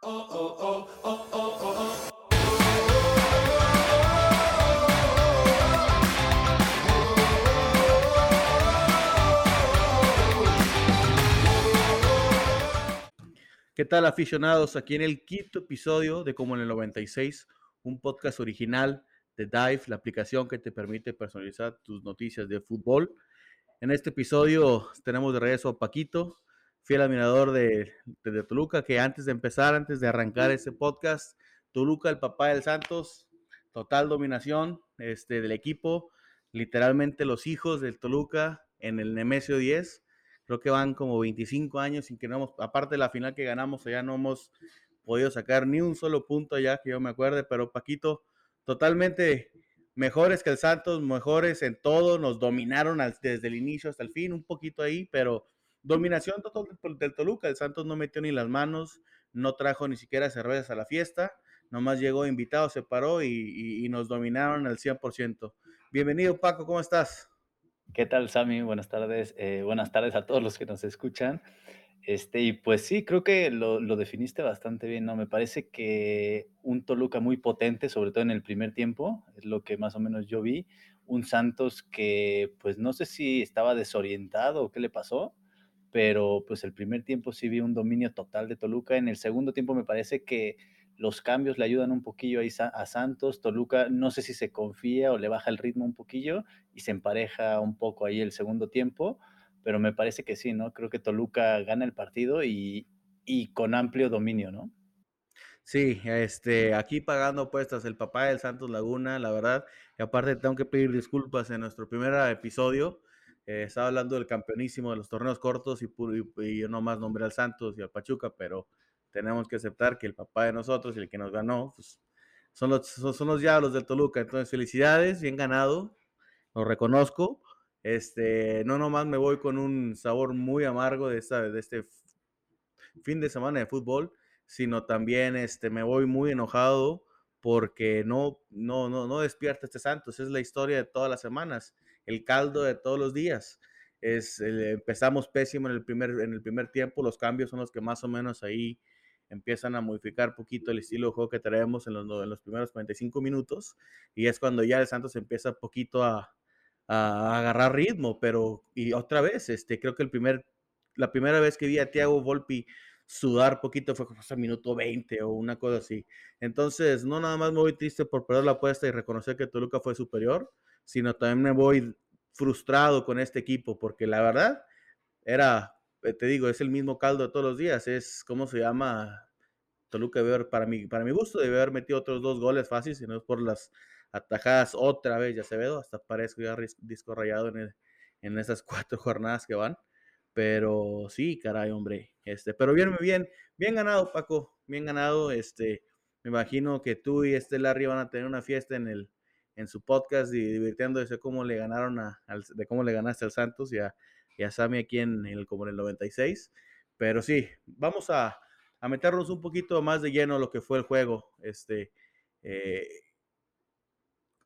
¿Qué tal aficionados? Aquí en el quinto episodio de Como en el 96, un podcast original de Dive, la aplicación que te permite personalizar tus noticias de fútbol. En este episodio tenemos de regreso a Paquito, fiel admirador de, de, Toluca, que antes de empezar, antes de arrancar este podcast, Toluca, el papá del Santos, total dominación este, del equipo, literalmente los hijos del Toluca en el Nemesio 10 Creo que van como 25 años sin que no hemos, aparte de la final que ganamos, ya no hemos podido sacar ni un solo punto allá que yo me acuerde, pero Paquito, totalmente mejores que el Santos, mejores en todo, nos dominaron desde el inicio hasta el fin, un poquito ahí, pero dominación total del, Toluca, el Santos no metió ni las manos, no trajo ni siquiera cervezas a la fiesta, nomás llegó invitado, se paró y, y nos dominaron al 100%. Bienvenido Paco, ¿cómo estás? ¿Qué tal, Sammy? Buenas tardes. Eh, buenas tardes a todos los que nos escuchan. Este, y pues sí, creo que lo, lo, definiste bastante bien, ¿no? Me parece que un Toluca muy potente, sobre todo en el primer tiempo, es lo que más o menos yo vi. Un Santos que, pues no sé si estaba desorientado o qué le pasó, pero pues el primer tiempo sí vi un dominio total de Toluca. En el segundo tiempo me parece que los cambios le ayudan un poquillo ahí a Santos. Toluca no sé si se confía o le baja el ritmo un poquillo y se empareja un poco ahí el segundo tiempo, pero me parece que sí, ¿no? Creo que Toluca gana el partido y, y con amplio dominio, ¿no? Sí, este, aquí pagando apuestas el papá del Santos Laguna, la verdad, y aparte tengo que pedir disculpas en nuestro primer episodio, eh, estaba hablando del campeonísimo de los torneos cortos y, y, y yo nomás nombré al Santos y al Pachuca, pero tenemos que aceptar que el papá de nosotros y el que nos ganó, pues, son los, son los diablos del Toluca. Entonces, felicidades, bien ganado, lo reconozco. Este, no nomás me voy con un sabor muy amargo de, esta, de este fin de semana de fútbol, sino también este, me voy muy enojado porque no, no, no, no despierta este Santos. Es la historia de todas las semanas, el caldo de todos los días. Es, empezamos pésimo en el, primer, en el primer tiempo, los cambios son los que más o menos ahí empiezan a modificar poquito el estilo de juego que traemos en los, en los primeros 45 minutos y es cuando ya el Santos empieza poquito a, a, agarrar ritmo, pero y otra vez, este, creo que el primer, la primera vez que vi a Thiago Volpi sudar poquito fue como hasta minuto 20 o una cosa así. Entonces, no nada más me voy triste por perder la apuesta y reconocer que Toluca fue superior, sino también me voy frustrado con este equipo porque la verdad era eh, te digo, es el mismo caldo de todos los días. Es, ¿cómo se llama? Toluca debe para mi, para mi gusto, debe haber metido otros dos goles fáciles, si no es por las atajadas otra vez, ya se ve, hasta parezco ya disco rayado en, en esas cuatro jornadas que van. Pero sí, caray, hombre. Este, pero bien, bien, bien ganado, Paco. Bien ganado. Este, me imagino que tú y este Larry van a tener una fiesta en el, en su podcast y divirtiéndose cómo le ganaron a, de cómo le ganaste al Santos y a, y Sammy aquí en, el, como en el 96. Pero sí, vamos a, a, meternos un poquito más de lleno lo que fue el juego. Este, eh,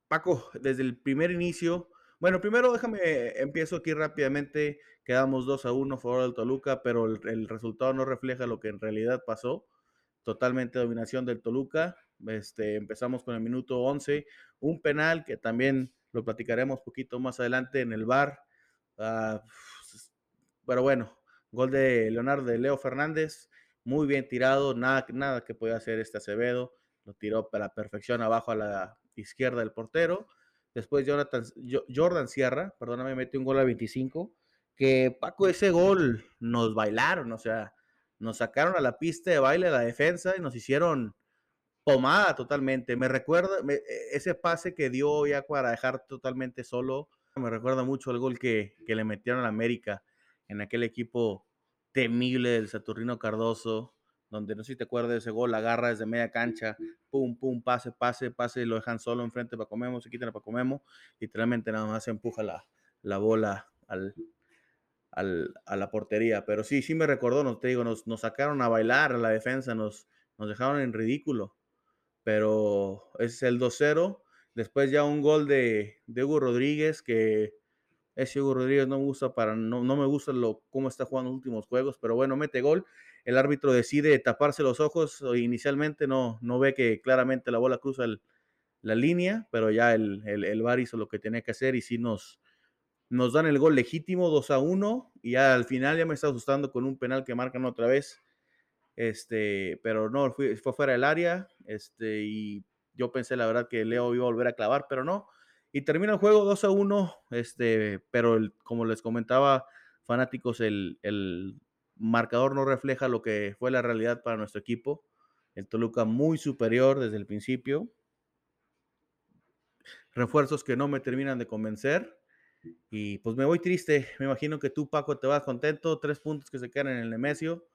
Paco, desde el primer inicio, bueno, primero déjame, empiezo aquí rápidamente, quedamos 2 a 1 a favor del Toluca, pero el, resultado no refleja lo que en realidad pasó. Totalmente dominación del Toluca. Este, empezamos con el minuto 11, un penal que también lo platicaremos poquito más adelante en el bar. Uh, pero bueno, gol de Leonardo de Leo Fernández, muy bien tirado, nada, nada que podía hacer este Acevedo, lo tiró para la perfección abajo a la izquierda del portero. Después Jonathan, Jordan Sierra, perdóname, metió un gol a 25, que Paco, ese gol nos bailaron, o sea, nos sacaron a la pista de baile la defensa y nos hicieron pomada totalmente. Me recuerda e, ese pase que dio ya para dejar totalmente solo, me recuerda mucho el gol que, que le metieron a América en aquel equipo temible del Saturnino Cardoso, donde no sé si te acuerdas de ese gol, agarra desde media cancha, pum, pum, pase, pase, pase, lo dejan solo enfrente para comemos, se quitan para comemos, literalmente nada más se empuja la, la bola al, a la portería. Pero sí, sí me recordó, nos, te digo, nos, sacaron a bailar a la defensa, nos, dejaron en ridículo. Pero es el 2-0. Después ya un gol de, de Hugo Rodríguez que ese Hugo Rodríguez no me gusta para, no, no me gusta lo, cómo está jugando los últimos juegos, pero bueno, mete gol. el árbitro decide taparse los ojos inicialmente, no, no ve que claramente la bola cruza la línea, pero ya el, el, el VAR hizo lo que tenía que hacer y sí nos, nos dan el gol legítimo 2 a 1 y ya al final ya me está asustando con un penal que marcan otra vez. Este, pero no, fue, fue fuera del área, este, y yo pensé la verdad que Leo iba a volver a clavar, pero no. Y termina el juego 2 a 1, este, pero como les comentaba, fanáticos, el, el marcador no refleja lo que fue la realidad para nuestro equipo. El Toluca muy superior desde el principio. Refuerzos que no me terminan de convencer. Y pues me voy triste. Me imagino que tú, Paco, te vas contento. Tres puntos que se quedan en el Nemesio.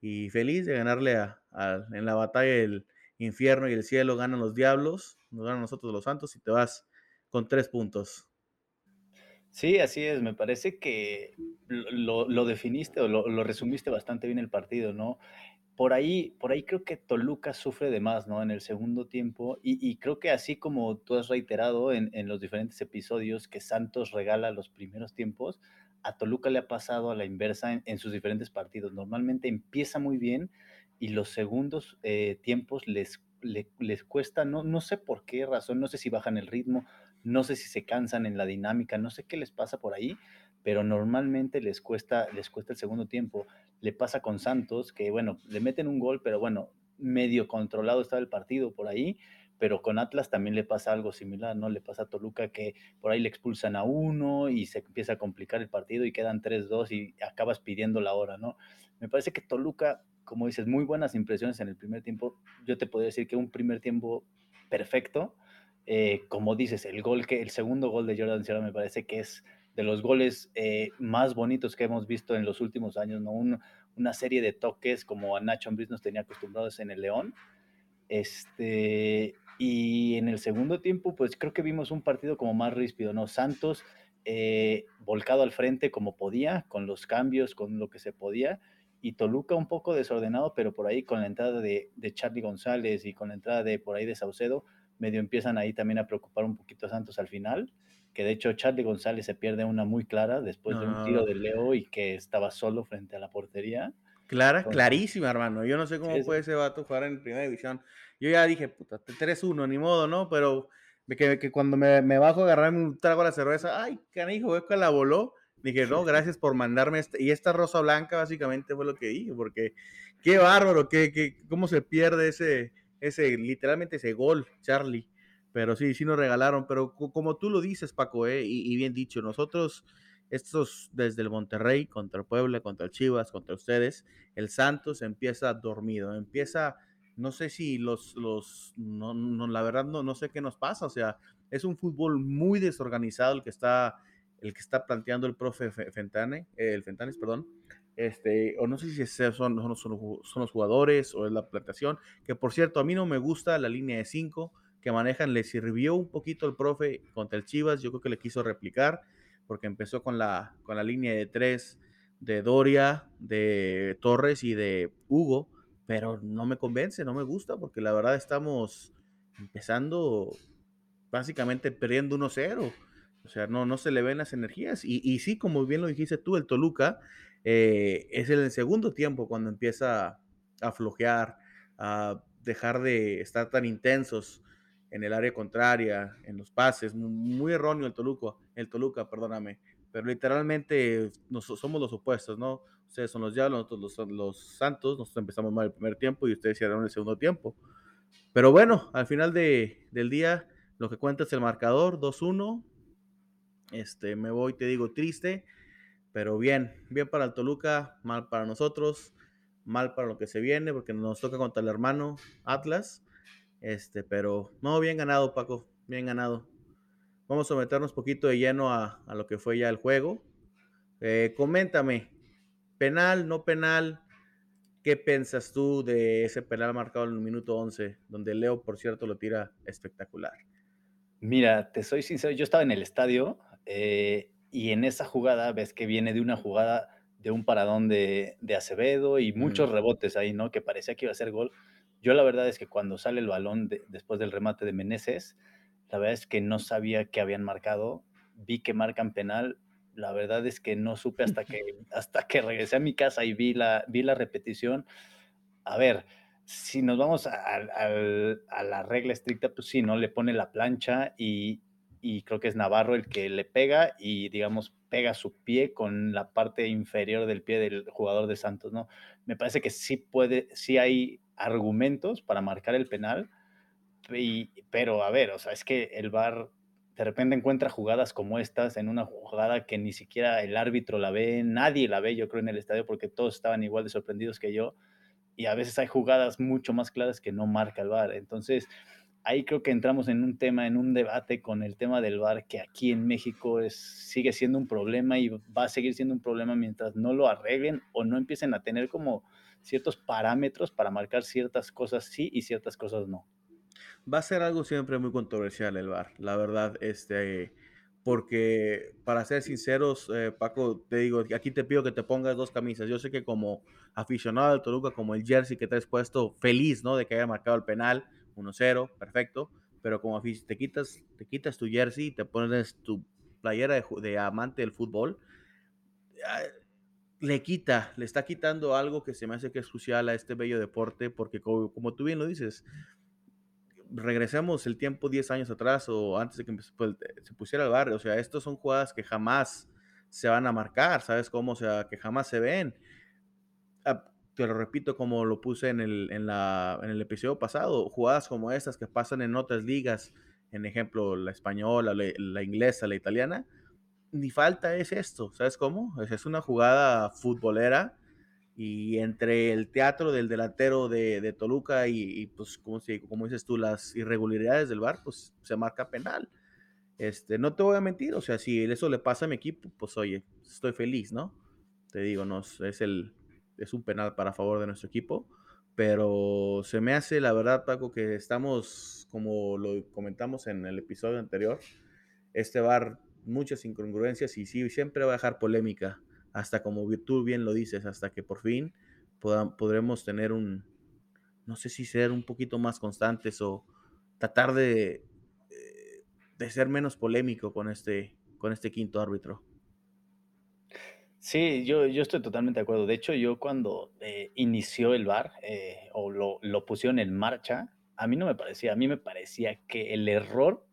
Y feliz de ganarle a, en la batalla del infierno y el cielo. Ganan los diablos. Nos ganan nosotros los santos. Y te vas con tres puntos. Sí, así es. Me parece que lo, lo definiste o lo, lo, resumiste bastante bien el partido, ¿no? Por ahí, por ahí creo que Toluca sufre de más, ¿no? En el segundo tiempo. Y, creo que así como tú has reiterado en, los diferentes episodios que Santos regala los primeros tiempos, a Toluca le ha pasado a la inversa en, en sus diferentes partidos. Normalmente empieza muy bien y los segundos eh, tiempos les, les, les, cuesta, no, no sé por qué razón, no sé si bajan el ritmo, no sé si se cansan en la dinámica, no sé qué les pasa por ahí, pero normalmente les cuesta, les cuesta el segundo tiempo. Le pasa con Santos, que bueno, le meten un gol, pero bueno, medio controlado está el partido por ahí, pero con Atlas también le pasa algo similar, ¿no? Le pasa a Toluca que por ahí le expulsan a uno y se empieza a complicar el partido y quedan 3-2 y acabas pidiendo la hora, ¿no? Me parece que Toluca, como dices, muy buenas impresiones en el primer tiempo. Yo te podría decir que un primer tiempo perfecto. Eh, como dices, el gol que, el segundo gol de Jordan Sierra me parece que es de los goles eh, más bonitos que hemos visto en los últimos años, ¿no? Un, una serie de toques como a Nacho Ambriz nos tenía acostumbrados en el León. Este, y en el segundo tiempo, pues creo que vimos un partido como más ríspido, ¿no? Santos eh, volcado al frente como podía, con los cambios, con lo que se podía, y Toluca un poco desordenado, pero por ahí con la entrada de, de Charlie González y con la entrada de por ahí de Saucedo, medio empiezan ahí también a preocupar un poquito a Santos al final que de hecho Charlie González se pierde una muy clara después no. de un tiro de Leo y que estaba solo frente a la portería. Clara, Entonces, clarísima, hermano. Yo no sé cómo sí, puede ese vato jugar en primera división. Yo ya dije, puta, 3-1, ni modo, ¿no? Pero que, que cuando me, me, bajo a agarrarme un trago a la cerveza, ay, canijo, es que la voló. Dije, no, gracias por mandarme este. Y esta rosa blanca básicamente fue lo que dije, porque qué bárbaro, qué, qué, cómo se pierde ese, ese, literalmente ese gol, Charlie. Pero sí, sí nos regalaron. Pero como tú lo dices, Paco, eh, y, y, bien dicho, nosotros, estos desde el Monterrey, contra el Puebla, contra el Chivas, contra ustedes, el Santos empieza dormido, empieza, no sé si los, los no, no, la verdad no, no sé qué nos pasa, o sea, es un fútbol muy desorganizado el que está, el que está planteando el profe Fentane, eh, el Fentanes, perdón, este, o no sé si son, son, son, los jugadores o es la plantación, que por cierto, a mí no me gusta la línea de 5, que manejan le sirvió un poquito el profe contra el Chivas, yo creo que le quiso replicar, porque empezó con la, con la línea de tres de Doria, de Torres y de Hugo, pero no me convence, no me gusta, porque la verdad estamos empezando básicamente perdiendo 1-0. O sea, no, no se le ven las energías. Y, y sí, como bien lo dijiste tú, el Toluca eh, es el segundo tiempo cuando empieza a flojear, a dejar de estar tan intensos en el área contraria, en los pases, muy, erróneo el Toluca, el Toluca, perdóname, pero literalmente nos, somos los opuestos, ¿no? Ustedes son los diablos, nosotros los, los santos, nosotros empezamos mal el primer tiempo y ustedes hicieron el segundo tiempo. Pero bueno, al final de, del día, lo que cuenta es el marcador, 2-1. Este, me voy, te digo, triste, pero bien, bien para el Toluca, mal para nosotros, mal para lo que se viene, porque nos toca contra el hermano Atlas. Este, pero no, bien ganado, Paco, bien ganado. Vamos a meternos un poquito de lleno a, a, lo que fue ya el juego. Eh, coméntame, penal, no penal, ¿qué piensas tú de ese penal marcado en el minuto 11, donde Leo, por cierto, lo tira espectacular? Mira, te soy sincero, yo estaba en el estadio eh, y en esa jugada ves que viene de una jugada de un paradón de, de Acevedo y muchos mm. rebotes ahí, ¿no? Que parecía que iba a ser gol. Yo la verdad es que cuando sale el balón de, después del remate de Meneses, la verdad es que no sabía que habían marcado. Vi que marcan penal. la verdad es que no supe hasta que hasta que regresé a mi casa y vi la vi la repetición. A ver, si nos vamos al a la regla estricta, pues sí, ¿no? Le pone la plancha y y creo que es Navarro el que le pega y, digamos, pega su pie con la parte inferior del pie del jugador de Santos, ¿no? Me parece que sí puede sí hay argumentos para marcar el penal, y pero a ver, o sea, es que el VAR de repente encuentra jugadas como estas en una jugada que ni siquiera el árbitro la ve, nadie la ve, yo creo, en el estadio, porque todos estaban igual de sorprendidos que yo, y a veces hay jugadas mucho más claras que no marca el VAR. Entonces, ahí creo que entramos en un tema, en un debate con el tema del VAR, que aquí en México es, sigue siendo un problema y va a seguir siendo un problema mientras no lo arreglen o no empiecen a tener como ciertos parámetros para marcar ciertas cosas sí y ciertas cosas no. Va a ser algo siempre muy controversial el VAR, la verdad, este, porque para ser sinceros, eh, Paco, te digo, aquí te pido que te pongas dos camisas. Yo sé que como aficionado del Toluca, como el jersey que te has puesto, feliz, ¿no? De que haya marcado el penal, 1-0, perfecto, pero como te quitas, te quitas tu jersey y te pones tu playera de, de amante del fútbol, ah, le quita, le está quitando algo que se me hace que es crucial a este bello deporte, porque como, tú bien lo dices, regresemos el tiempo 10 años atrás o antes de que pues, se pusiera el barrio, o sea, estos son jugadas que jamás se van a marcar, ¿sabes cómo? O sea, que jamás se ven. Ah, te lo repito como lo puse en el, en, la, en el episodio pasado, jugadas como estas que pasan en otras ligas, en ejemplo, la española, la, la inglesa, la italiana, ni falta es esto, ¿sabes cómo? Es una jugada futbolera y entre el teatro del delantero de, de Toluca y, pues, como, como dices tú, las irregularidades del bar, pues se marca penal. Este, no te voy a mentir, o sea, si eso le pasa a mi equipo, pues oye, estoy feliz, ¿no? Te digo, no, es, el, es un penal para favor de nuestro equipo, pero se me hace, la verdad, Paco, que estamos, como lo comentamos en el episodio anterior, este bar, muchas incongruencias y sí, siempre va a dejar polémica hasta como tú bien lo dices, hasta que por fin podremos tener un, no sé si ser un poquito más constantes o tratar de, eh, de ser menos polémico con este, con este quinto árbitro. Sí, yo, yo estoy totalmente de acuerdo. De hecho, yo cuando eh, inició el VAR eh, o lo, lo pusieron en marcha, a mí no me parecía, a mí me parecía que el error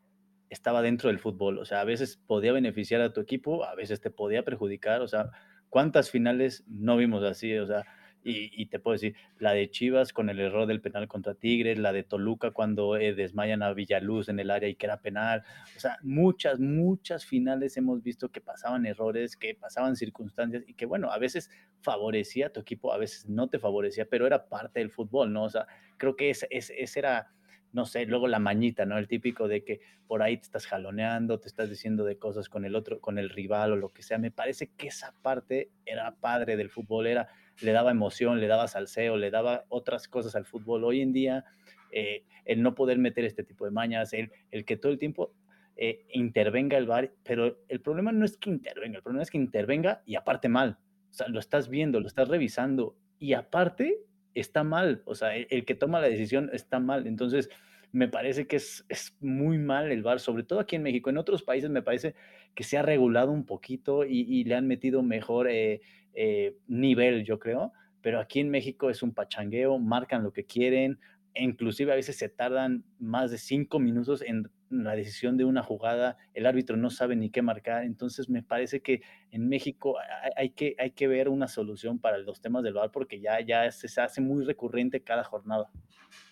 estaba dentro del fútbol. O sea, a veces podía beneficiar a tu equipo, a veces te podía perjudicar. O sea, ¿Cuántas finales no vimos así? O sea, y, te puedo decir, la de Chivas con el error del penal contra Tigres, la de Toluca cuando eh, desmayan a Villaluz en el área y que era penal. O sea, muchas, muchas finales hemos visto que pasaban errores, que pasaban circunstancias y que, bueno, a veces favorecía a tu equipo, a veces no te favorecía, pero era parte del fútbol, ¿no? O sea, creo que ese, ese era no sé, luego la mañita, ¿no? El típico de que por ahí te estás jaloneando, te estás diciendo de cosas con el otro, con el rival o lo que sea. Me parece que esa parte era padre del fútbol, era, le daba emoción, le daba salseo, le daba otras cosas al fútbol. Hoy en día, eh, el no poder meter este tipo de mañas, el, el que todo el tiempo eh, intervenga el bar, pero el problema no es que intervenga, el problema es que intervenga y aparte mal. O sea, lo estás viendo, lo estás revisando y aparte está mal, o sea, el, que toma la decisión está mal. Entonces, me parece que es, es, muy mal el VAR, sobre todo aquí en México. En otros países me parece que se ha regulado un poquito y, le han metido mejor eh, eh, nivel, yo creo. Pero aquí en México es un pachangueo, marcan lo que quieren, inclusive a veces se tardan más de cinco minutos en la decisión de una jugada, el árbitro no sabe ni qué marcar, entonces me parece que en México hay, que, hay que ver una solución para los temas del VAR porque ya, ya se hace muy recurrente cada jornada.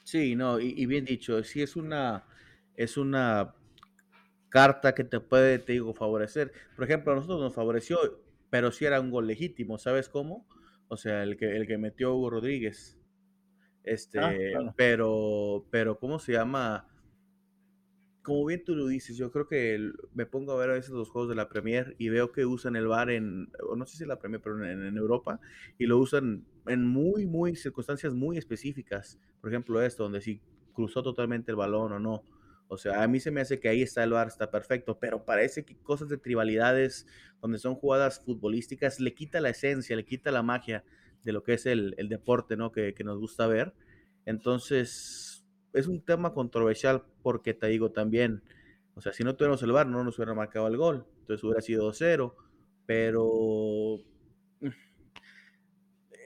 Sí, no, y, bien dicho, sí es una, es una carta que te puede, te digo, favorecer. Por ejemplo, a nosotros nos favoreció, pero sí era un gol legítimo, ¿sabes cómo? O sea, el que, el que metió Hugo Rodríguez. Este, ah, pero, pero, ¿cómo se llama? Como bien tú lo dices, yo creo que me pongo a ver a veces los juegos de la Premier y veo que usan el VAR en, no sé si la Premier, pero en, Europa, y lo usan en muy, muy circunstancias muy específicas. Por ejemplo, esto, donde si cruzó totalmente el balón o no. O sea, a mí se me hace que ahí está el VAR, está perfecto, pero parece que cosas de tribalidades, donde son jugadas futbolísticas, le quita la esencia, le quita la magia de lo que es el, deporte, ¿no? Que, nos gusta ver. Entonces, es un tema controversial porque te digo también, o sea, si no tuviéramos el VAR, no nos hubiera marcado el gol, entonces hubiera sido 0 pero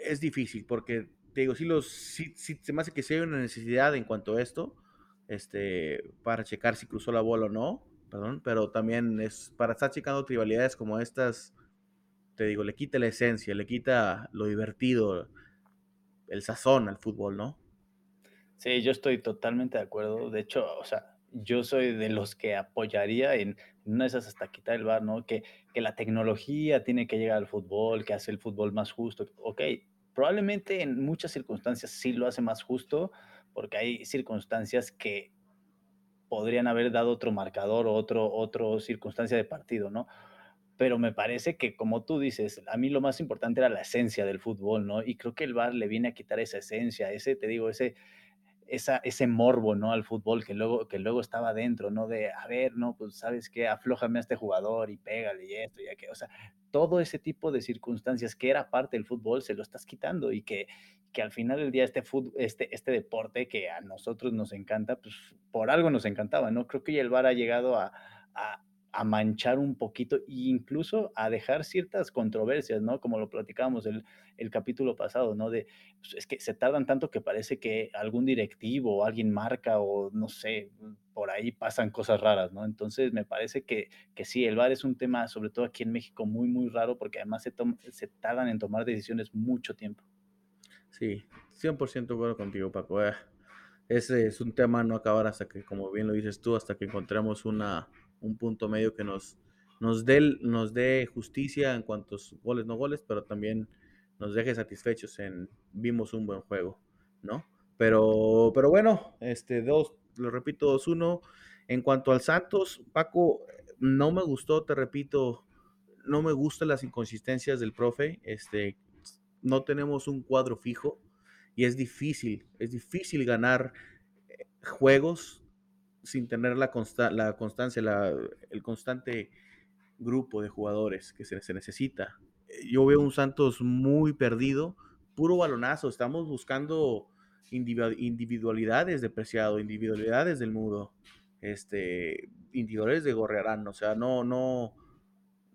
es difícil porque, te digo, sí, los, sí, sí, se me hace que sí hay una necesidad en cuanto a esto, este, para checar si cruzó la bola o no, perdón, pero también es para estar checando trivialidades como estas, te digo, le quita la esencia, le quita lo divertido, el sazón al fútbol, ¿no? Sí, yo estoy totalmente de acuerdo. De hecho, o sea, yo soy de los que apoyaría en una de esas hasta quitar el VAR, ¿no? Que, que la tecnología tiene que llegar al fútbol, que hace el fútbol más justo. Ok, probablemente en muchas circunstancias sí lo hace más justo, porque hay circunstancias que podrían haber dado otro marcador o otro, otro circunstancia de partido, ¿no? Pero me parece que, como tú dices, a mí lo más importante era la esencia del fútbol, ¿no? Y creo que el VAR le viene a quitar esa esencia, ese, te digo, ese, esa, ese morbo, ¿no? Al fútbol que luego, que luego estaba dentro, ¿no? De, a ver, no, pues, ¿sabes qué? Aflójame a este jugador y pégale y esto, y que, o sea, todo ese tipo de circunstancias que era parte del fútbol se lo estás quitando y que, que al final del día este, fútbol, este, este deporte que a nosotros nos encanta, pues por algo nos encantaba, ¿no? Creo que el VAR ha llegado a a manchar un poquito e incluso a dejar ciertas controversias, ¿no? Como lo platicábamos el, el capítulo pasado, ¿no? De, pues, es que se tardan tanto que parece que algún directivo o alguien marca o no sé, por ahí pasan cosas raras, ¿no? Entonces me parece que, que sí, el VAR es un tema, sobre todo aquí en México, muy, muy raro porque además se, se tardan en tomar decisiones mucho tiempo. Sí, 100% de acuerdo contigo, Paco. Eh, ese es un tema no acabar hasta que, como bien lo dices tú, hasta que encontremos una, un punto medio que nos, nos, dé, nos dé justicia en cuantos goles, no goles, pero también nos deje satisfechos en vimos un buen juego, ¿no? Pero, pero bueno, este, dos, lo repito, 2-1. En cuanto al Santos, Paco, no me gustó, te repito, no me gustan las inconsistencias del profe. Este, no tenemos un cuadro fijo y es difícil, es difícil ganar eh, juegos sin tener la, consta la constancia, la, el constante grupo de jugadores que se, necesita. Yo veo un Santos muy perdido, puro balonazo. Estamos buscando individualidades de Preciado, individualidades del Mudo, este, individuales de Gorrearán. O sea, no, no,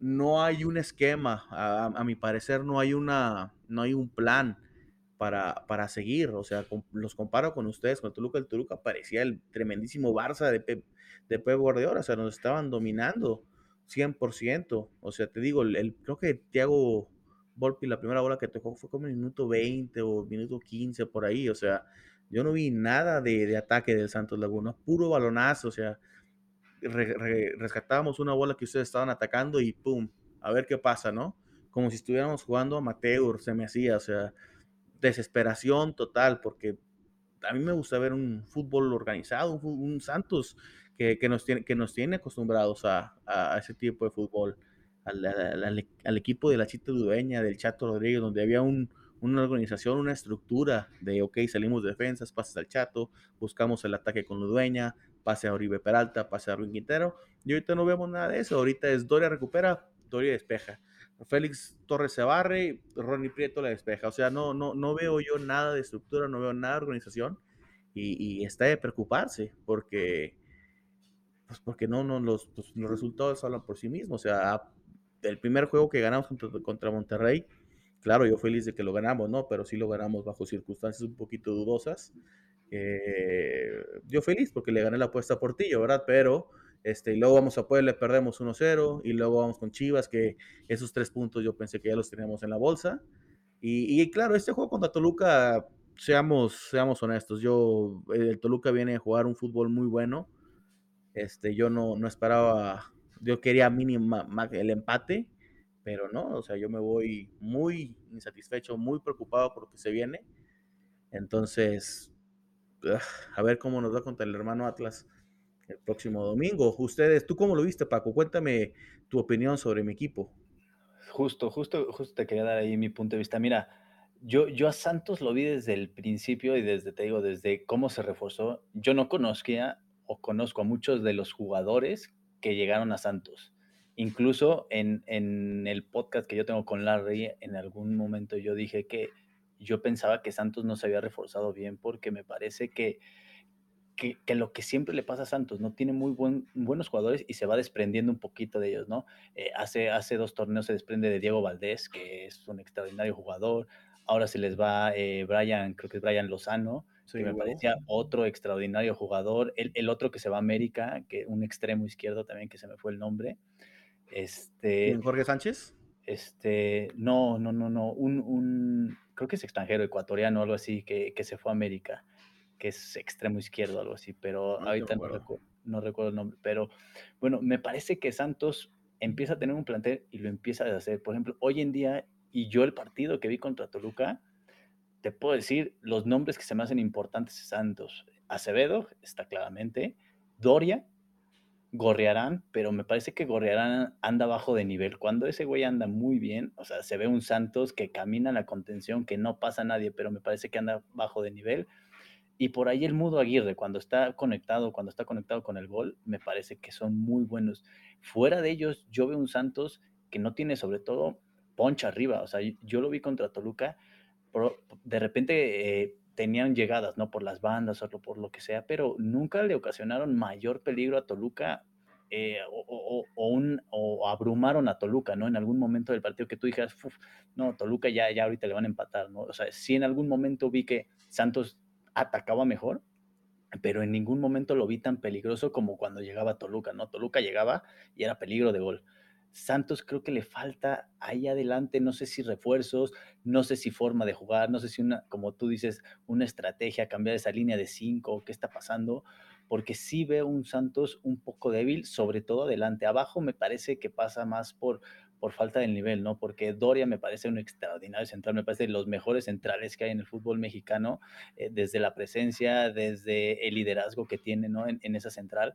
no hay un esquema. A, a, mi parecer, no hay, una, no hay un plan para, para seguir. O sea, los comparo con ustedes, con Toluca. El Toluca parecía el tremendísimo Barça de Pep, de Pep Guardiola. O sea, nos estaban dominando 100%. O sea, te digo, el, creo que Thiago Volpi, la primera bola que tocó fue como el minuto 20 o minuto 15 por ahí. O sea, yo no vi nada de, de ataque del Santos Laguna. Puro balonazo. O sea, re, re, rescatábamos una bola que ustedes estaban atacando y ¡pum! A ver qué pasa, ¿no? Como si estuviéramos jugando amateur, se me hacía, o sea, desesperación total, porque a mí me gusta ver un fútbol organizado, un, Santos que, nos tiene, que nos tiene acostumbrados a, ese tipo de fútbol, al, equipo de la Chita Dueña, del Chato Rodríguez, donde había un, una organización, una estructura de, ok, salimos de defensas, pases al Chato, buscamos el ataque con Ludueña, pase a Oribe Peralta, pase a Ruin Quintero, y ahorita no vemos nada de eso, ahorita es Doria recupera, Doria despeja. Félix Torres se barre, Ronnie Prieto la despeja. O sea, no, no, no veo yo nada de estructura, no veo nada de organización y, y está de preocuparse porque, pues porque no, no los, pues los, resultados hablan por sí mismos. O sea, el primer juego que ganamos contra, contra, Monterrey, claro, yo feliz de que lo ganamos, ¿no? Pero sí lo ganamos bajo circunstancias un poquito dudosas. Eh, yo feliz porque le gané la apuesta a Portillo, ¿verdad? Pero este, y luego vamos a Puebla, perdemos 1-0, y luego vamos con Chivas, que esos tres puntos yo pensé que ya los teníamos en la bolsa. Y, y claro, este juego contra Toluca, seamos, seamos honestos, yo, el Toluca viene a jugar un fútbol muy bueno. Este, yo no, no esperaba, yo quería mínima el empate, pero no, o sea, yo me voy muy insatisfecho, muy preocupado por lo que se viene. Entonces, a ver cómo nos va contra el hermano Atlas el próximo domingo. Ustedes, ¿tú cómo lo viste, Paco? Cuéntame tu opinión sobre mi equipo. Justo, justo, justo te quería dar ahí mi punto de vista. Mira, yo, yo a Santos lo vi desde el principio y desde, te digo, desde cómo se reforzó. Yo no conocía o conozco a muchos de los jugadores que llegaron a Santos. Incluso en, en el podcast que yo tengo con Larry, en algún momento yo dije que yo pensaba que Santos no se había reforzado bien porque me parece que que, que, lo que siempre le pasa a Santos, ¿no? Tiene muy buen, buenos jugadores y se va desprendiendo un poquito de ellos, ¿no? Eh, hace, hace dos torneos se desprende de Diego Valdés, que es un extraordinario jugador. Ahora se les va eh, Brian, creo que es Brian Lozano, sí, que me parecía otro extraordinario jugador. El, el, otro que se va a América, que un extremo izquierdo también, que se me fue el nombre. Este, Jorge Sánchez? Este, no, no, no, no. Un, un creo que es extranjero, ecuatoriano, algo así, que, que se fue a América que es extremo izquierdo, algo así, pero no ahorita no recuerdo, no recuerdo el nombre. Pero bueno, me parece que Santos empieza a tener un plantel y lo empieza a hacer. Por ejemplo, hoy en día, y yo el partido que vi contra Toluca, te puedo decir los nombres que se me hacen importantes de Santos. Acevedo, está claramente. Doria, Gorriarán, pero me parece que Gorriarán anda bajo de nivel. Cuando ese güey anda muy bien, o sea, se ve un Santos que camina en la contención, que no pasa a nadie, pero me parece que anda bajo de nivel. Y por ahí el Mudo Aguirre, cuando está conectado, cuando está conectado con el gol, me parece que son muy buenos. Fuera de ellos, yo veo un Santos que no tiene sobre todo poncha arriba. O sea, yo lo vi contra Toluca, de repente eh, tenían llegadas, ¿no? Por las bandas o por lo que sea, pero nunca le ocasionaron mayor peligro a Toluca eh, o, o, o, o, abrumaron a Toluca, ¿no? En algún momento del partido que tú dijeras, no, Toluca ya, ya ahorita le van a empatar, ¿no? O sea, sí en algún momento vi que Santos atacaba mejor, pero en ningún momento lo vi tan peligroso como cuando llegaba Toluca, ¿no? Toluca llegaba y era peligro de gol. Santos creo que le falta ahí adelante, no sé si refuerzos, no sé si forma de jugar, no sé si una, como tú dices, una estrategia, cambiar esa línea de cinco, qué está pasando, porque sí veo un Santos un poco débil, sobre todo adelante. Abajo me parece que pasa más por, por falta del nivel, ¿no? Porque Doria me parece un extraordinario central, me parece de los mejores centrales que hay en el fútbol mexicano, eh, desde la presencia, desde el liderazgo que tiene, ¿no? En, esa central,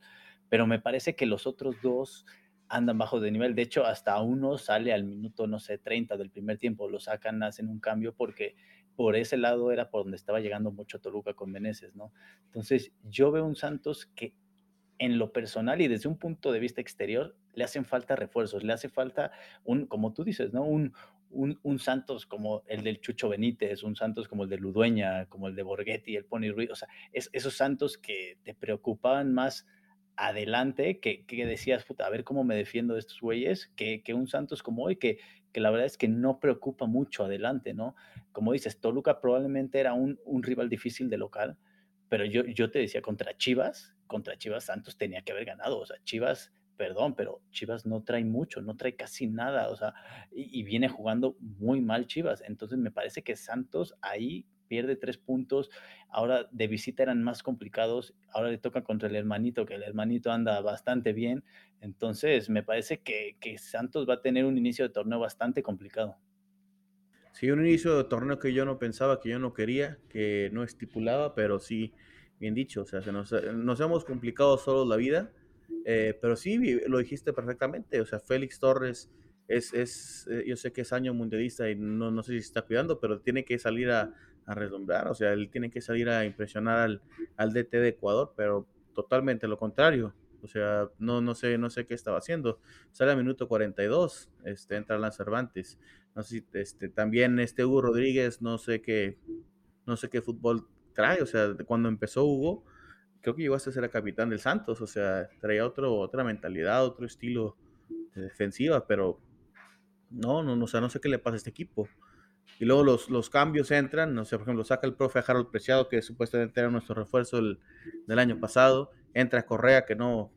pero me parece que los otros dos andan bajo de nivel, de hecho hasta uno sale al minuto, no sé, 30 del primer tiempo, lo sacan, hacen un cambio porque por ese lado era por donde estaba llegando mucho Toluca con Meneses, ¿no? Entonces yo veo un Santos que en lo personal y desde un punto de vista exterior, le hacen falta refuerzos, le hace falta un, como tú dices, ¿no? Un, un, un, Santos como el del Chucho Benítez, un Santos como el de Ludueña, como el de Borghetti, el Pony Ruiz, o sea, es, esos Santos que te preocupaban más adelante, que, que decías, puta, a ver cómo me defiendo de estos güeyes, que, que un Santos como hoy, que, que la verdad es que no preocupa mucho adelante, ¿no? Como dices, Toluca probablemente era un, un rival difícil de local, pero yo, yo te decía, contra Chivas, contra Chivas Santos tenía que haber ganado. O sea, Chivas, perdón, pero Chivas no trae mucho, no trae casi nada. O sea, y, viene jugando muy mal Chivas. Entonces me parece que Santos ahí pierde tres puntos. Ahora de visita eran más complicados. Ahora le toca contra el hermanito, que el hermanito anda bastante bien. Entonces me parece que, que Santos va a tener un inicio de torneo bastante complicado. Sí, un inicio de torneo que yo no pensaba, que yo no quería, que no estipulaba, pero sí bien dicho, o sea, se nos, nos hemos complicado solo la vida, eh, pero sí, lo dijiste perfectamente, o sea, Félix Torres es, es eh, yo sé que es año mundialista y no, no sé si está cuidando, pero tiene que salir a, a o sea, él tiene que salir a impresionar al, al DT de Ecuador, pero totalmente lo contrario, o sea, no, no, sé, no sé qué estaba haciendo. Sale a minuto 42, este, entra Alan Cervantes. No sé este, también este Hugo Rodríguez, no sé qué, no sé qué fútbol trae, o sea, cuando empezó Hugo, creo que llegó hasta ser el capitán del Santos, o sea, traía otro, otra mentalidad, otro estilo de defensiva, pero no, no, no, o no sé qué le pasa a este equipo. Y luego los, los cambios entran, no sé, por ejemplo, saca el profe Harold Preciado, que supuestamente era nuestro refuerzo el, del año pasado, entra Correa, que no,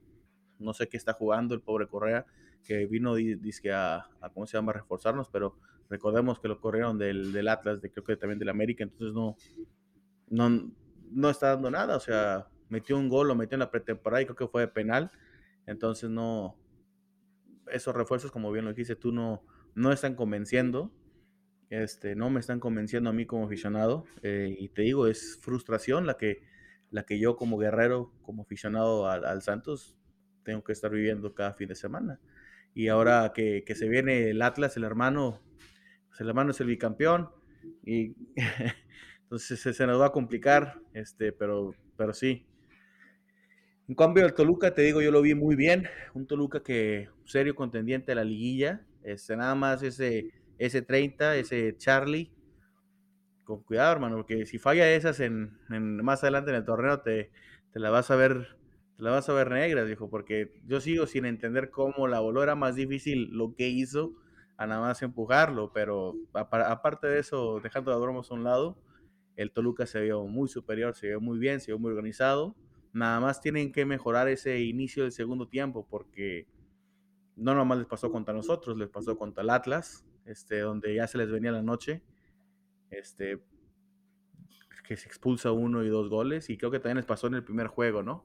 no sé qué está jugando, el pobre Correa, que vino, dice a, ¿cómo se llama?, reforzarnos, pero recordemos que lo corrieron del, del Atlas, de, creo que también del América, entonces no, no, no está dando nada, o sea, metió un gol, lo metió en la pretemporada y creo que fue de penal, entonces no, esos refuerzos, como bien lo dijiste, tú no, no están convenciendo, este, no me están convenciendo a mí como aficionado, eh, y te digo, es frustración la que, la que yo como guerrero, como aficionado al, al Santos, tengo que estar viviendo cada fin de semana. Y ahora que, que se viene el Atlas, el hermano, pues el hermano es el bicampeón, y Entonces se, se, nos va a complicar, este, pero, pero sí. En cambio, el Toluca, te digo, yo lo vi muy bien. Un Toluca que serio contendiente a la liguilla. Este, nada más ese, ese 30, ese Charlie, con cuidado, hermano, porque si falla esas en, en más adelante en el torneo, te, te la vas a ver te la vas a ver negra, dijo, porque yo sigo sin entender cómo la voló. Era más difícil lo que hizo a nada más empujarlo, pero aparte de eso, dejando las bromas a un lado, el Toluca se vio muy superior, se vio muy bien, se vio muy organizado. Nada más tienen que mejorar ese inicio del segundo tiempo, porque no nomás les pasó contra nosotros, les pasó contra el Atlas, este, donde ya se les venía la noche, este, que se expulsa uno y dos goles, y creo que también les pasó en el primer juego, ¿no?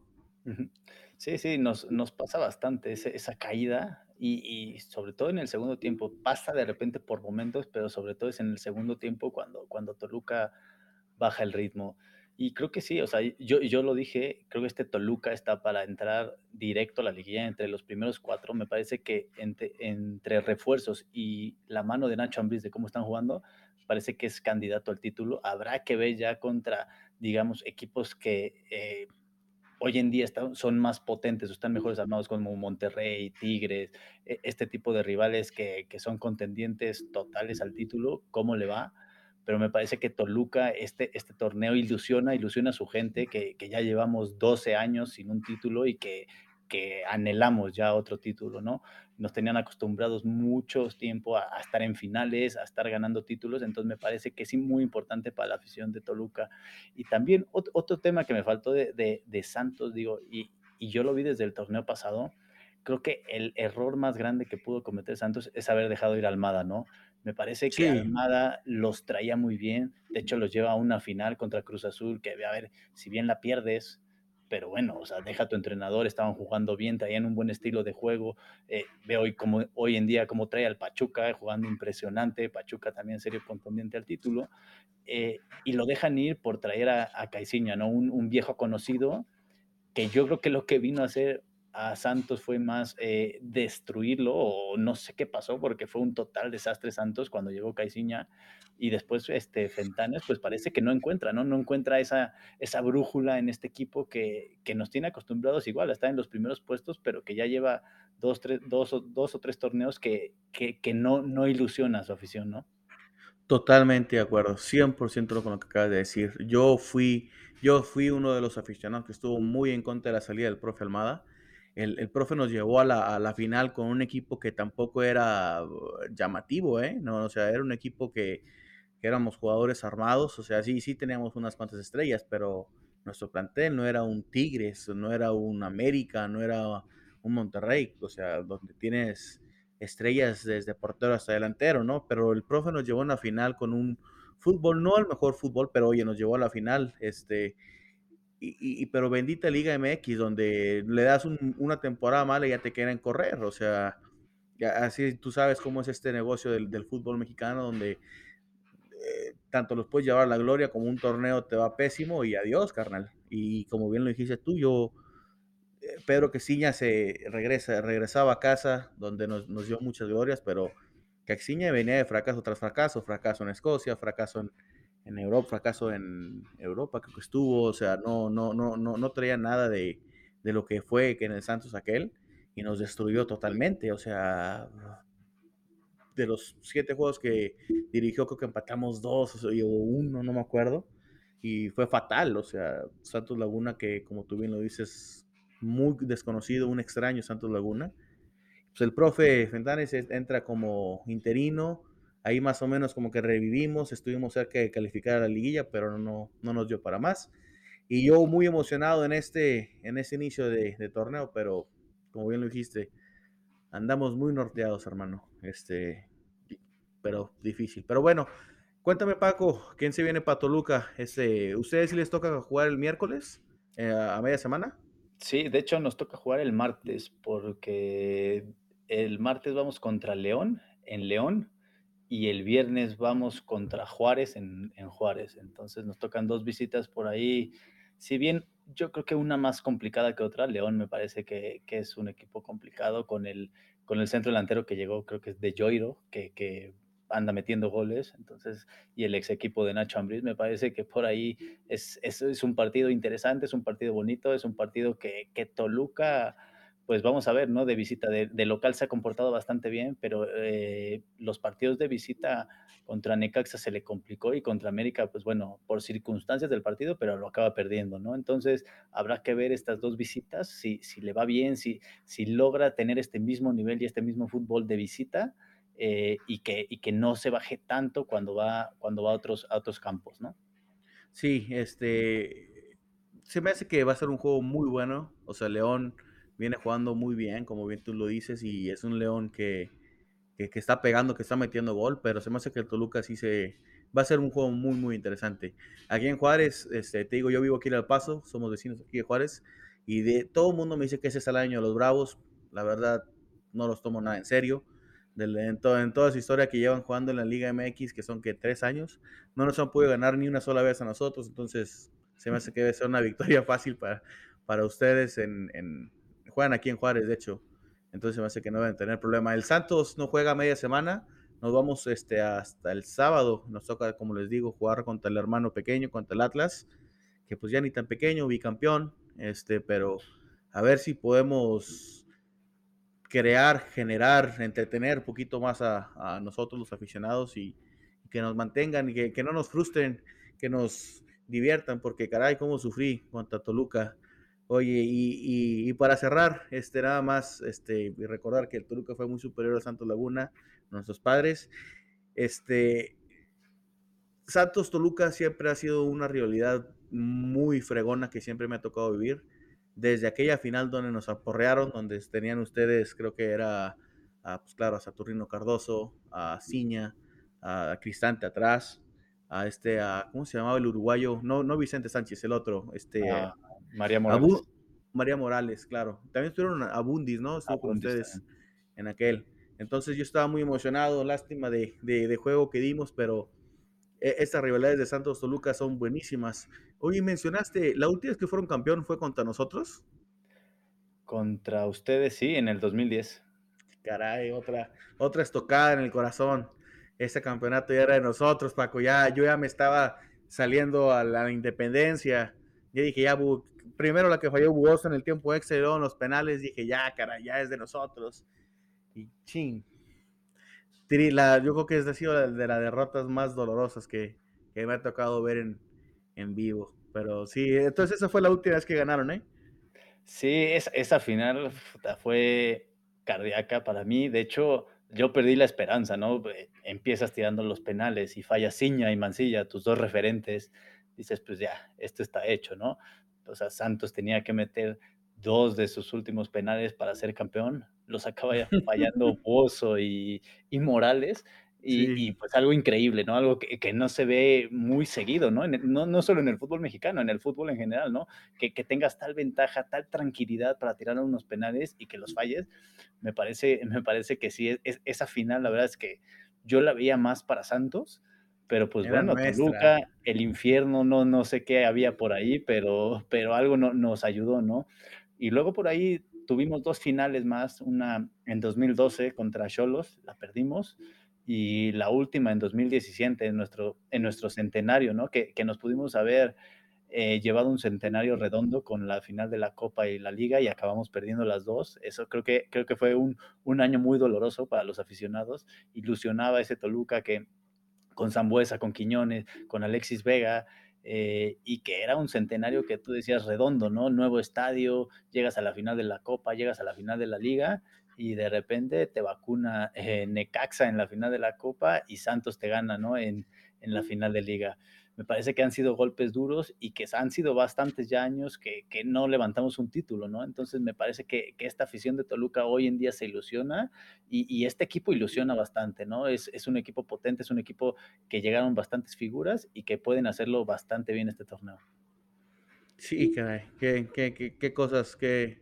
Sí, sí, nos, nos pasa bastante esa caída y, y, sobre todo en el segundo tiempo. Pasa de repente por momentos, pero sobre todo es en el segundo tiempo cuando, cuando Toluca baja el ritmo. Y creo que sí, o sea, yo, yo lo dije, creo que este Toluca está para entrar directo a la liguilla entre los primeros cuatro. Me parece que entre, entre refuerzos y la mano de Nacho Ambriz de cómo están jugando, parece que es candidato al título. Habrá que ver ya contra, digamos, equipos que eh, hoy en día están, son más potentes o están mejores armados como Monterrey, Tigres, e, este tipo de rivales que, que, son contendientes totales al título, ¿cómo le va? Pero me parece que Toluca, este, este torneo ilusiona, ilusiona a su gente, que, que ya llevamos 12 años sin un título y que, que anhelamos ya otro título, ¿no? Nos tenían acostumbrados mucho tiempo a, estar en finales, a estar ganando títulos, entonces me parece que es muy importante para la afición de Toluca. Y también otro, otro tema que me faltó de, de, de Santos, digo, y, y, yo lo vi desde el torneo pasado, creo que el error más grande que pudo cometer Santos es haber dejado ir a Almada, ¿no? Me parece que sí. Almada los traía muy bien, de hecho los lleva a una final contra Cruz Azul, que a ver, si bien la pierdes, pero bueno, o sea, deja a tu entrenador, estaban jugando bien, traían un buen estilo de juego. Eh, veo hoy, como, hoy en día cómo trae al Pachuca, eh, jugando impresionante, Pachuca también serio contendiente al título, eh, y lo dejan ir por traer a, a Caiciña, ¿no? Un, un, viejo conocido, que yo creo que lo que vino a hacer a Santos fue más eh, destruirlo, o no sé qué pasó, porque fue un total desastre Santos cuando llegó Caiciña y después este Fentanes, pues parece que no encuentra, ¿no? No encuentra esa, esa brújula en este equipo que, que nos tiene acostumbrados igual a estar en los primeros puestos, pero que ya lleva dos, tres, dos, dos o tres torneos que, que, que no, no ilusiona a su afición, ¿no? Totalmente de acuerdo, 100% con lo que acabas de decir. Yo fui, yo fui uno de los aficionados que estuvo muy en contra de la salida del profe Almada el, el profe nos llevó a la, a la, final con un equipo que tampoco era uh, llamativo, ¿eh? No, o sea, era un equipo que, que, éramos jugadores armados, o sea, sí, sí teníamos unas cuantas estrellas, pero nuestro plantel no era un Tigres, no era un América, no era un Monterrey, o sea, donde tienes estrellas desde portero hasta delantero, ¿no? Pero el profe nos llevó a una final con un fútbol, no el mejor fútbol, pero oye, nos llevó a la final, este, y, y, pero bendita Liga MX, donde le das un, una temporada mala y ya te quieren correr. O sea, así tú sabes cómo es este negocio del, del fútbol mexicano, donde eh, tanto los puedes llevar a la gloria como un torneo te va pésimo y adiós, carnal. Y como bien lo dijiste tú, yo, eh, Pedro Quesiña se regresa, regresaba a casa, donde nos, nos dio muchas glorias, pero Caxiña venía de fracaso tras fracaso, fracaso en Escocia, fracaso en, en Europa, fracaso en Europa, creo que estuvo, o sea, no, no, no, no, no traía nada de, de lo que fue que en el Santos aquel y nos destruyó totalmente, o sea, de los siete juegos que dirigió, creo que empatamos dos o uno, no me acuerdo, y fue fatal, o sea, Santos Laguna, que como tú bien lo dices, muy desconocido, un extraño Santos Laguna. Pues el profe Fentanes entra como interino, ahí más o menos como que revivimos, estuvimos cerca de calificar a la liguilla, pero no, no nos dio para más. Y yo muy emocionado en este, en este inicio de, torneo, pero como bien lo dijiste, andamos muy norteados, hermano. Este, pero difícil. Pero bueno, cuéntame, Paco, ¿quién se viene para Toluca? Este, ¿Ustedes sí les toca jugar el miércoles eh, a media semana? Sí, de hecho nos toca jugar el martes, porque el martes vamos contra León, en León, y el viernes vamos contra Juárez en, en, Juárez. Entonces nos tocan dos visitas por ahí. Si bien yo creo que una más complicada que otra, León me parece que, que es un equipo complicado con el, con el centro delantero que llegó, creo que es de Joiro, que, que anda metiendo goles, entonces, y el ex equipo de Nacho Ambriz, me parece que por ahí es, es, es, un partido interesante, es un partido bonito, es un partido que, que Toluca pues vamos a ver, ¿no? De visita, de, local se ha comportado bastante bien, pero eh, los partidos de visita contra Necaxa se le complicó y contra América, pues bueno, por circunstancias del partido, pero lo acaba perdiendo, ¿no? Entonces habrá que ver estas dos visitas, si, si le va bien, si, si logra tener este mismo nivel y este mismo fútbol de visita. Eh, y, que, y que no se baje tanto cuando va, cuando va a, otros, a otros campos, ¿no? Sí, este, se me hace que va a ser un juego muy bueno. O sea, León viene jugando muy bien, como bien tú lo dices, y es un León que, que, está pegando, que está metiendo gol, pero se me hace que el Toluca sí se... Va a ser un juego muy, muy interesante. Aquí en Juárez, este, te digo, yo vivo aquí en El Paso, somos vecinos aquí de Juárez, y de todo el mundo me dice que ese es el año de los Bravos. La verdad, no los tomo nada en serio. De, en, toda su historia que llevan jugando en la Liga MX, que son que tres años, no nos han podido ganar ni una sola vez a nosotros, entonces se me hace que debe ser una victoria fácil para, para ustedes en, en, juegan aquí en Juárez, de hecho. Entonces me hace que no deben tener problema. El Santos no juega media semana. Nos vamos este, hasta el sábado. Nos toca, como les digo, jugar contra el hermano pequeño, contra el Atlas, que pues ya ni tan pequeño, bicampeón. Este, pero a ver si podemos crear, generar, entretener un poquito más a, nosotros los aficionados y, y, que nos mantengan y que, que, no nos frustren, que nos diviertan, porque caray, cómo sufrí contra Toluca Oye, y, y, para cerrar, este, nada más, este, recordar que el Toluca fue muy superior a Santos Laguna, nuestros padres. Este, Santos Toluca siempre ha sido una rivalidad muy fregona que siempre me ha tocado vivir. Desde aquella final donde nos aporrearon, donde tenían ustedes, creo que era, a, pues claro, a Saturnino Cardoso, a Ciña, a Cristante atrás, a este, a, ¿cómo se llamaba el uruguayo? No, no Vicente Sánchez, el otro, este, ah, María Morales. Abu, María Morales, claro. También estuvieron Abundis, ¿no? Estuvo con ustedes en aquel. Entonces yo estaba muy emocionado, lástima de, de, de juego que dimos, pero eh, estas rivalidades de Santos Toluca son buenísimas. Oye, mencionaste, la última vez que fueron campeón fue contra nosotros. Contra ustedes, sí, en el 2010. Caray, otra, otra estocada en el corazón. Ese campeonato ya era de nosotros, Paco. Ya, yo ya me estaba saliendo a la independencia. Ya dije, ya, primero la que falló Buoso en el tiempo extra y luego en los penales, dije, ya, cara, ya es de nosotros. Y ching. La, yo creo que es ha sido de las derrotas más dolorosas que, que me ha tocado ver en, en, vivo. Pero sí, entonces esa fue la última vez que ganaron, ¿eh? Sí, esa, esa final fue cardíaca para mí. De hecho, yo perdí la esperanza, ¿no? Empiezas tirando los penales y fallas Ciña y Mancilla, tus dos referentes. Dices, pues ya, esto está hecho, ¿no? O sea, Santos tenía que meter dos de sus últimos penales para ser campeón, los acaba fallando Pozo y, y, Morales, y, sí. y, pues algo increíble, ¿no? Algo que, que, no se ve muy seguido, ¿no? En el, ¿no? No solo en el fútbol mexicano, en el fútbol en general, ¿no? Que, que, tengas tal ventaja, tal tranquilidad para tirar unos penales y que los falles, me parece, me parece que sí, es, es, esa final, la verdad es que yo la veía más para Santos, pero pues Era bueno, nuestra. Toluca, el infierno, no, no sé qué había por ahí, pero, pero algo no, nos ayudó, ¿no? Y luego por ahí tuvimos dos finales más, una en 2012 contra Cholos, la perdimos, y la última en 2017, en nuestro, en nuestro centenario, ¿no? Que, que nos pudimos haber eh, llevado un centenario redondo con la final de la Copa y la Liga y acabamos perdiendo las dos. Eso creo que, creo que fue un, un año muy doloroso para los aficionados. Ilusionaba ese Toluca que con Zambuesa, con Quiñones, con Alexis Vega, eh, y que era un centenario que tú decías redondo, ¿no? Nuevo estadio, llegas a la final de la Copa, llegas a la final de la Liga y de repente te vacuna eh, Necaxa en la final de la Copa y Santos te gana, ¿no? En, en la final de Liga me parece que han sido golpes duros y que han sido bastantes ya años que, que no levantamos un título, ¿no? Entonces me parece que, que, esta afición de Toluca hoy en día se ilusiona y, y este equipo ilusiona bastante, ¿no? Es, es, un equipo potente, es un equipo que llegaron bastantes figuras y que pueden hacerlo bastante bien este torneo. Sí, caray, qué, qué, qué, qué cosas, qué,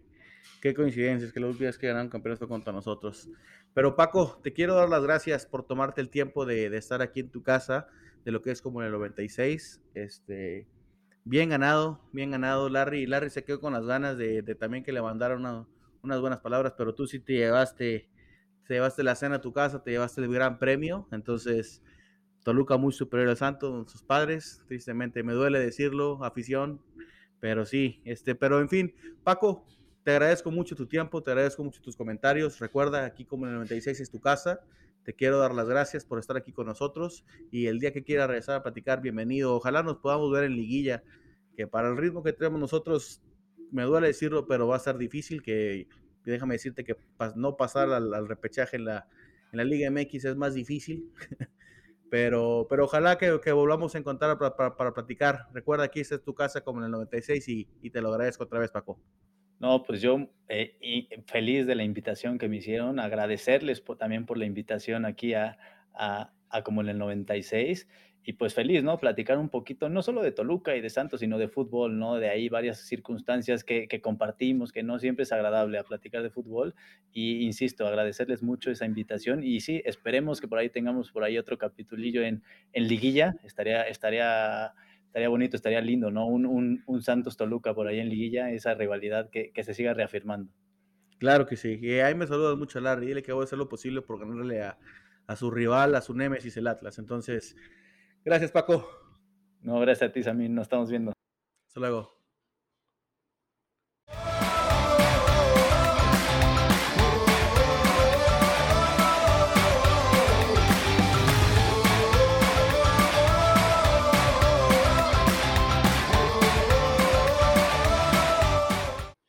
qué coincidencias, que los días que ganaron campeones contra nosotros. Pero Paco, te quiero dar las gracias por tomarte el tiempo de, de estar aquí en tu casa de lo que es como el 96. Este, bien ganado, bien ganado Larry. Larry se quedó con las ganas de, de también que le mandara una, unas buenas palabras, pero tú sí te llevaste, te llevaste la cena a tu casa, te llevaste el gran premio. Entonces, Toluca muy superior al Santo, sus padres, tristemente me duele decirlo, afición, pero sí, este, pero en fin, Paco, te agradezco mucho tu tiempo, te agradezco mucho tus comentarios. Recuerda, aquí como en el 96 es tu casa. Te quiero dar las gracias por estar aquí con nosotros y el día que quiera regresar a platicar, bienvenido. Ojalá nos podamos ver en liguilla, que para el ritmo que tenemos nosotros, me duele decirlo, pero va a ser difícil que, déjame decirte que no pasar al, repechaje en la, en la Liga MX es más difícil. Pero, pero ojalá que, volvamos a encontrar para, para, platicar. Recuerda, aquí esta es tu casa como en el 96 y, y te lo agradezco otra vez, Paco. No, pues yo eh, feliz de la invitación que me hicieron, agradecerles también por la invitación aquí a, a, como en el 96 y pues feliz, ¿no? Platicar un poquito, no solo de Toluca y de Santos, sino de fútbol, ¿no? De ahí varias circunstancias que, que, compartimos, que no siempre es agradable a platicar de fútbol. Y insisto, agradecerles mucho esa invitación. Y sí, esperemos que por ahí tengamos por ahí otro capitulillo en, en liguilla. Estaría, estaría, estaría bonito, estaría lindo, ¿no? Un, un, un Santos Toluca por ahí en liguilla, esa rivalidad que, que, se siga reafirmando. Claro que sí. Y ahí me saluda mucho a Larry. Dile que voy a hacer lo posible por ganarle a, a su rival, a su némesis, el Atlas. Entonces, Gracias, Paco. No, gracias a ti, Samir. Nos estamos viendo. Hasta luego.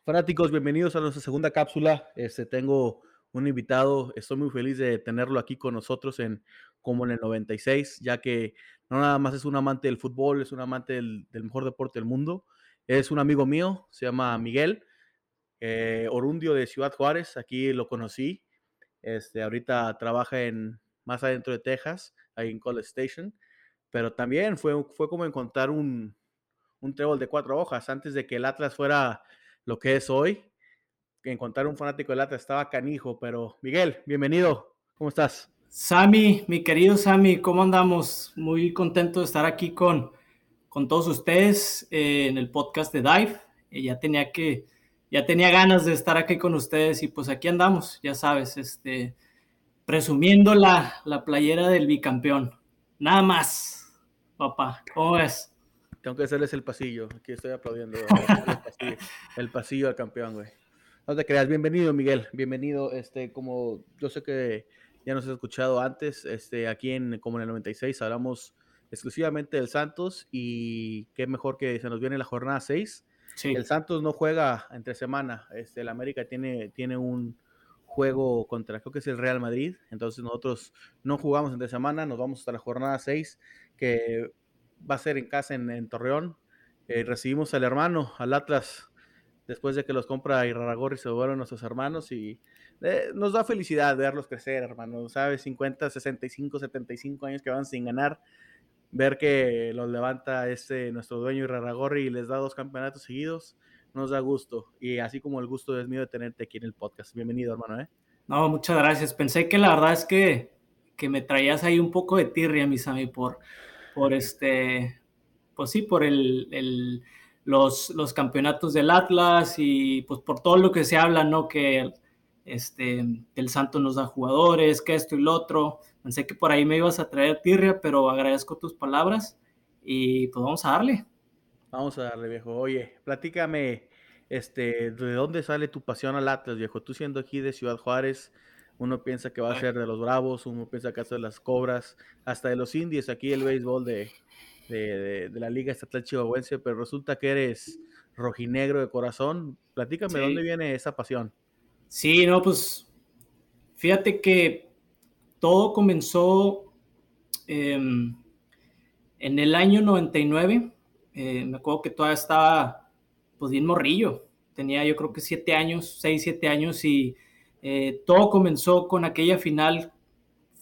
Fanáticos, bienvenidos a nuestra segunda cápsula. Este, tengo un invitado, estoy muy feliz de tenerlo aquí con nosotros en como en el 96, ya que no nada más es un amante del fútbol, es un amante del, mejor deporte del mundo. Es un amigo mío, se llama Miguel, eh, orundio de Ciudad Juárez, aquí lo conocí. Este, ahorita trabaja en más adentro de Texas, ahí en College Station, pero también fue, fue como encontrar un, un trébol de cuatro hojas antes de que el Atlas fuera lo que es hoy. Encontrar un fanático del Atlas estaba canijo, pero Miguel, bienvenido, ¿cómo estás? Sami, mi querido Sami, ¿cómo andamos? Muy contento de estar aquí con, con todos ustedes eh, en el podcast de Dive. Eh, ya tenía que, ya tenía ganas de estar aquí con ustedes y pues aquí andamos, ya sabes, este, presumiendo la, la playera del bicampeón. Nada más, papá, ¿cómo ves? Tengo que hacerles el pasillo, aquí estoy aplaudiendo el pasillo, el pasillo al campeón, güey. No te creas, bienvenido Miguel, bienvenido, este, como yo sé que ya nos has escuchado antes, este, aquí en como en el 96 hablamos exclusivamente del Santos y qué mejor que se nos viene la jornada 6. El Santos no juega entre semana, este, el América tiene, tiene un juego contra, creo que es el Real Madrid, entonces nosotros no jugamos entre semana, nos vamos hasta la jornada 6, que va a ser en casa en, Torreón. Eh, recibimos al hermano, al Atlas, después de que los compra Iraragorri, se vuelven nuestros hermanos y eh, nos da felicidad verlos crecer, hermano, ¿sabes? 50, 65, 75 años que van sin ganar, ver que los levanta este nuestro dueño Iraragorri y les da dos campeonatos seguidos, nos da gusto. Y así como el gusto es mío de tenerte aquí en el podcast. Bienvenido, hermano, ¿eh? No, muchas gracias. Pensé que la verdad es que, que me traías ahí un poco de tirria, mis amigos, por, por este, pues sí, por el, el los, los campeonatos del Atlas y pues por todo lo que se habla, ¿no? Que este, el Santo nos da jugadores, que esto y lo otro. Pensé que por ahí me ibas a traer tirria, pero agradezco tus palabras y pues vamos a darle. Vamos a darle, viejo. Oye, platícame, este, ¿de dónde sale tu pasión al Atlas, viejo? Tú siendo aquí de Ciudad Juárez, uno piensa que va a ser de los Bravos, uno piensa que va a ser de las Cobras, hasta de los Indies, aquí el béisbol de, de, la Liga Estatal Chihuahuense, pero resulta que eres rojinegro de corazón. Platícame, ¿dónde viene esa pasión? Sí, no, pues fíjate que todo comenzó em, en el año 99. Eh, me acuerdo que todavía estaba pues bien morrillo. Tenía yo creo que siete años, seis, siete años y eh, todo comenzó con aquella final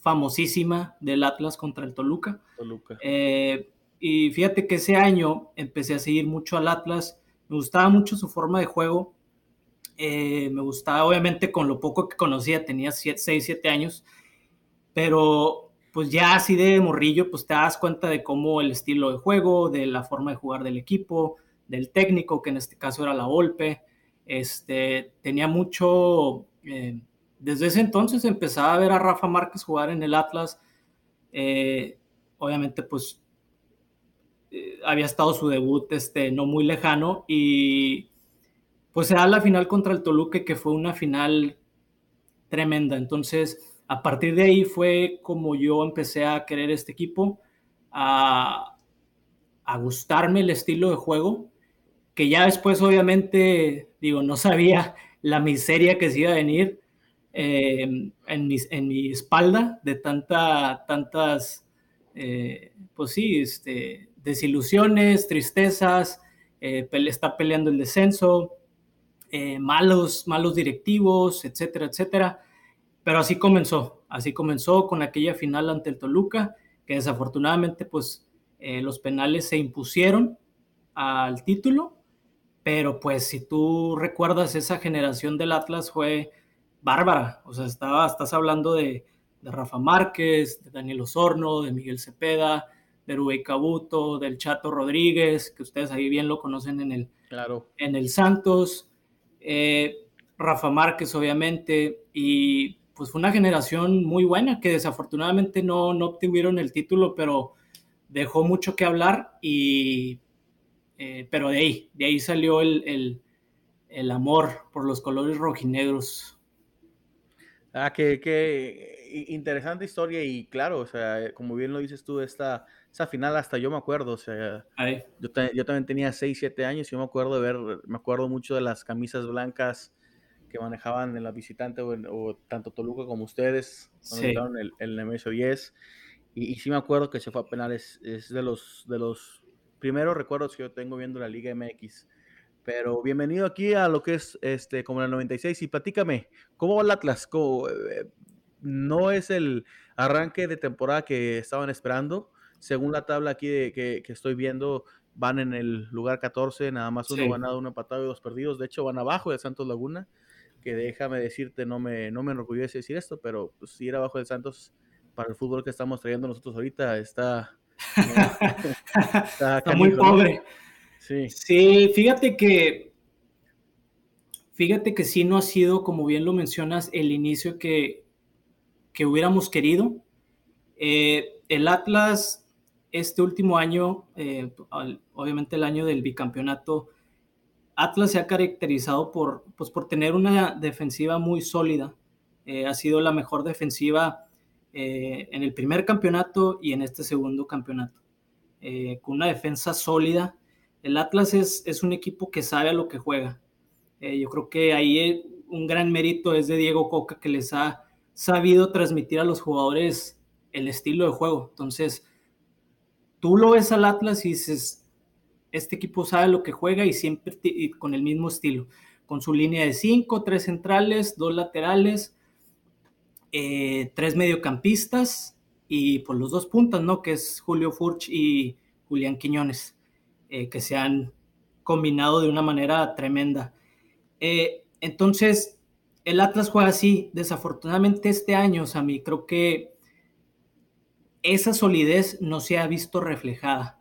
famosísima del Atlas contra el Toluca. Toluca. Eh, y fíjate que ese año empecé a seguir mucho al Atlas, me gustaba mucho su forma de juego, eh, me gustaba obviamente con lo poco que conocía, tenía 6, 7 años, pero pues ya así de morrillo, pues te das cuenta de cómo el estilo de juego, de la forma de jugar del equipo, del técnico, que en este caso era la Volpe, este, tenía mucho, eh, desde ese entonces empezaba a ver a Rafa Márquez jugar en el Atlas, eh, obviamente pues había estado su debut este, no muy lejano y pues se da la final contra el Toluca, que fue una final tremenda. Entonces, a partir de ahí fue como yo empecé a querer este equipo, a, a gustarme el estilo de juego, que ya después obviamente, digo, no sabía la miseria que se iba a venir eh, en, mi, en, mi, espalda de tanta, tantas, eh, pues sí, este, desilusiones, tristezas, eh, está peleando el descenso, malos, malos directivos, etcétera, etcétera. Pero así comenzó, así comenzó con aquella final ante el Toluca, que desafortunadamente pues los penales se impusieron al título pero pues si tú recuerdas esa generación del Atlas fue bárbara, o sea, estaba, estás hablando de, Rafa Márquez, de Daniel Osorno, de Miguel Cepeda, de Rubén Cabuto, del Chato Rodríguez, que ustedes ahí bien lo conocen en el, claro. en el Santos, eh, Rafa Márquez obviamente, y pues fue una generación muy buena que desafortunadamente no, no obtuvieron el título, pero dejó mucho que hablar y eh, pero de ahí, de ahí salió el, amor por los colores rojinegros. Ah, qué, interesante historia y claro, o sea, como bien lo dices tú, esta, esa final hasta yo me acuerdo, o sea, yo, también tenía 6, 7 años y yo me acuerdo de ver, me acuerdo mucho de las camisas blancas que manejaban en la visitante o, tanto Toluca como ustedes, cuando el, el Nemesio 10, y, y, sí me acuerdo que se fue a penales, es de los, de los primeros recuerdos que yo tengo viendo la Liga MX. Pero bienvenido aquí a lo que es este como la 96 y platícame, ¿cómo va el Atlas? Eh, no es el arranque de temporada que estaban esperando. Según la tabla aquí que, estoy viendo, van en el lugar 14, nada más uno ganado, uno empatado y dos perdidos. De hecho, van abajo de Santos Laguna, que déjame decirte, no me, no me enorgullece decir esto, pero pues, ir abajo de Santos para el fútbol que estamos trayendo nosotros ahorita está, Está, muy pobre. Sí. fíjate que fíjate que sí no ha sido, como bien lo mencionas, el inicio que, que hubiéramos querido. Eh, el Atlas, este último año, eh, obviamente el año del bicampeonato, Atlas se ha caracterizado por, pues, por tener una defensiva muy sólida. Eh, ha sido la mejor defensiva eh, en el primer campeonato y en este segundo campeonato. Eh, con una defensa sólida. El Atlas es, es, un equipo que sabe a lo que juega. Eh, yo creo que ahí un gran mérito es de Diego Coca que les ha sabido transmitir a los jugadores el estilo de juego. Entonces, tú lo ves al Atlas y dices, este equipo sabe lo que juega y siempre con el mismo estilo, con su línea de cinco, tres centrales, dos laterales, eh, tres mediocampistas y por pues, los dos puntas, ¿no? Que es Julio Furch y Julián Quiñones, eh, que se han combinado de una manera tremenda. Eh, entonces, el Atlas juega así. Desafortunadamente este año, Sammy, creo que esa solidez no se ha visto reflejada.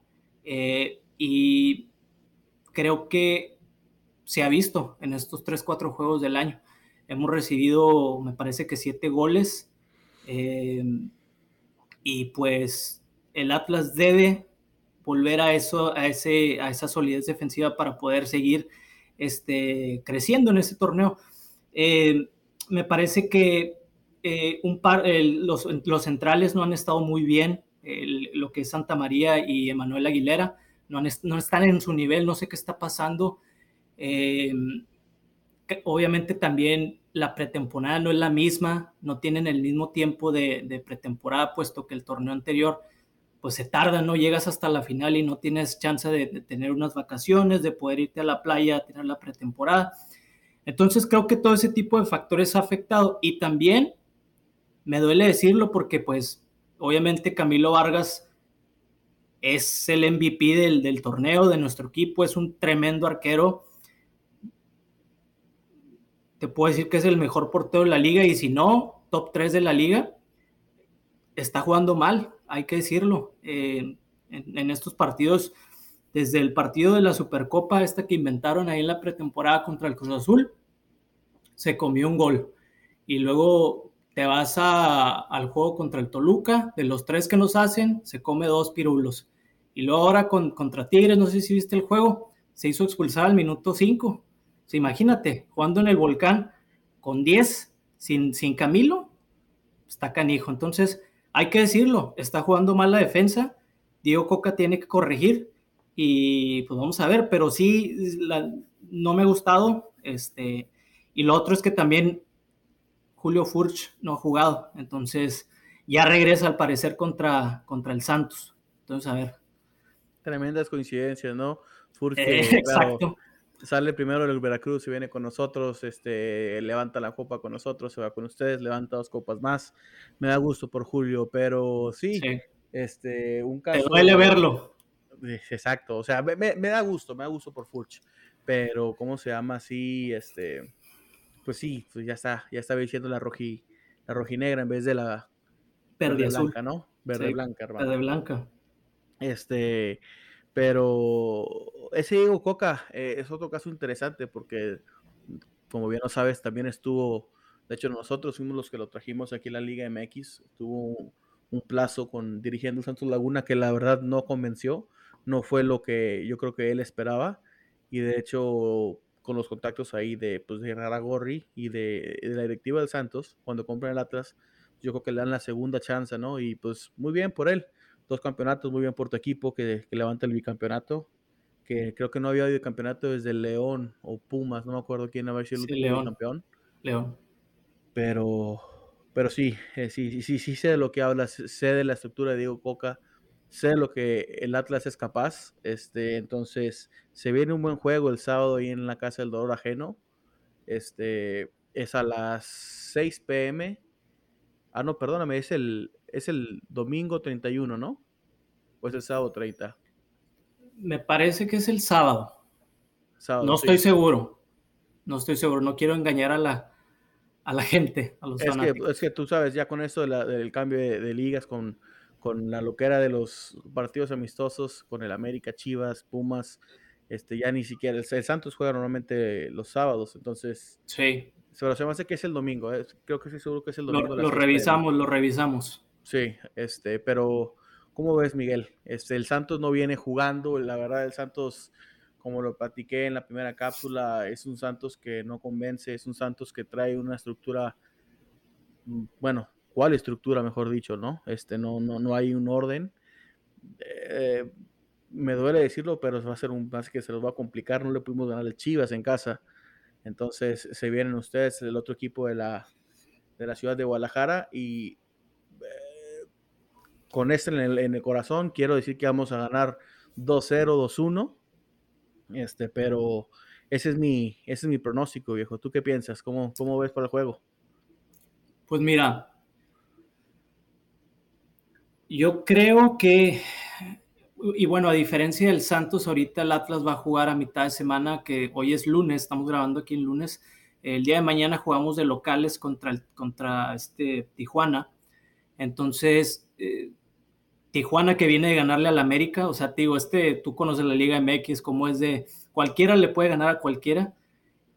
y creo que se ha visto en estos tres, cuatro juegos del año. Hemos recibido, me parece que siete goles. Eh, y pues el Atlas debe volver a eso, a, ese, a esa solidez defensiva para poder seguir este, creciendo en ese torneo. Eh, me parece que eh, un par, los, los, centrales no han estado muy bien, lo que es Santa María y Emanuel Aguilera, no, no, están en su nivel, no sé qué está pasando. Obviamente también la pretemporada no es la misma, no tienen el mismo tiempo de, pretemporada, puesto que el torneo anterior pues se tarda, ¿no? Llegas hasta la final y no tienes chance de, tener unas vacaciones, de poder irte a la playa a tener la pretemporada. Entonces creo que todo ese tipo de factores ha afectado y también me duele decirlo porque pues obviamente Camilo Vargas es el MVP del, del torneo de nuestro equipo, es un tremendo arquero te puedo decir que es el mejor portero de la liga y si no, top 3 de la liga, está jugando mal, hay que decirlo. Eh, en, estos partidos, desde el partido de la Supercopa, esta que inventaron ahí en la pretemporada contra el Cruz Azul, se comió un gol. Y luego te vas al juego contra el Toluca, de los tres que nos hacen, se come dos pirulos. Y luego ahora con, contra Tigres, no sé si viste el juego, se hizo expulsar al minuto 5 imagínate, jugando en el volcán con 10, sin, sin Camilo, está canijo. Entonces, hay que decirlo, está jugando mal la defensa. Diego Coca tiene que corregir y pues vamos a ver, pero sí, no me ha gustado. Este, y lo otro es que también Julio Furch no ha jugado, entonces ya regresa al parecer contra, contra el Santos. Entonces, a ver. Tremendas coincidencias, ¿no? Furch, eh, exacto. Sale primero del Veracruz y viene con nosotros, este, levanta la copa con nosotros, se va con ustedes, levanta dos copas más. Me da gusto por Julio, pero sí, este, un caso. Te duele verlo. Exacto, o sea, me, me, da gusto, me da gusto por Furch, pero ¿cómo se llama así? Este, pues sí, pues ya está, ya está diciendo la roji, la rojinegra en vez de la verde, blanca, ¿no? Verde blanca, hermano. Verde blanca. Este, pero ese Diego Coca eh, es otro caso interesante porque, como bien lo sabes, también estuvo, de hecho nosotros fuimos los que lo trajimos aquí en la Liga MX, tuvo un plazo con dirigiendo Santos Laguna que la verdad no convenció, no fue lo que yo creo que él esperaba y de hecho con los contactos ahí de, pues, de Raragorri y de, la directiva del Santos, cuando compran el Atlas, yo creo que le dan la segunda chance, ¿no? Y pues muy bien por él, dos campeonatos, muy bien por tu equipo que, levanta el bicampeonato, que creo que no había habido campeonato desde León o Pumas, no me acuerdo quién había sido el último campeón. León. Pero, pero sí, eh, sí, sí, sí sé de lo que hablas, sé de la estructura de Diego Coca, sé lo que el Atlas es capaz. Este, entonces, se viene un buen juego el sábado ahí en la Casa del Dolor Ajeno. Este, es a las 6 pm. Ah, no, perdóname, es el, es el domingo 31, ¿no? ¿O es el sábado 30? Me parece que es el sábado. no estoy seguro. No estoy seguro. No quiero engañar a la, a la gente, a los es Que, es que tú sabes, ya con esto del cambio de ligas, con con la loquera de los partidos amistosos, con el América, Chivas, Pumas, este, ya ni siquiera, el, Santos juega normalmente los sábados, entonces... Sí. Pero se me hace que es el domingo, eh, creo que sí seguro que es el domingo. Lo, revisamos, lo revisamos. Sí, este, pero ¿cómo ves, Miguel? Este, el Santos no viene jugando, la verdad, el Santos, como lo platiqué en la primera cápsula, es un Santos que no convence, es un Santos que trae una estructura, mm, bueno, cuál estructura, mejor dicho, ¿no? Este, no, no, no hay un orden. Eh, me duele decirlo, pero va a ser un más que se los va a complicar. No le pudimos ganar el Chivas en casa. Entonces se vienen ustedes, el otro equipo de la, de la ciudad de Guadalajara. Y con este en el, corazón, quiero decir que vamos a ganar 2-0, 2-1. Este, pero ese es mi, ese es mi pronóstico, viejo. ¿Tú qué piensas? ¿Cómo, cómo ves para el juego? Pues mira, yo creo que, y bueno, a diferencia del Santos, ahorita el Atlas va a jugar a mitad de semana, que hoy es lunes, estamos grabando aquí el lunes. El día de mañana jugamos de locales contra, el, contra este Tijuana. Entonces, eh, Tijuana que viene de ganarle al América, o sea, te digo, este, tú conoces la Liga MX, como es de cualquiera le puede ganar a cualquiera.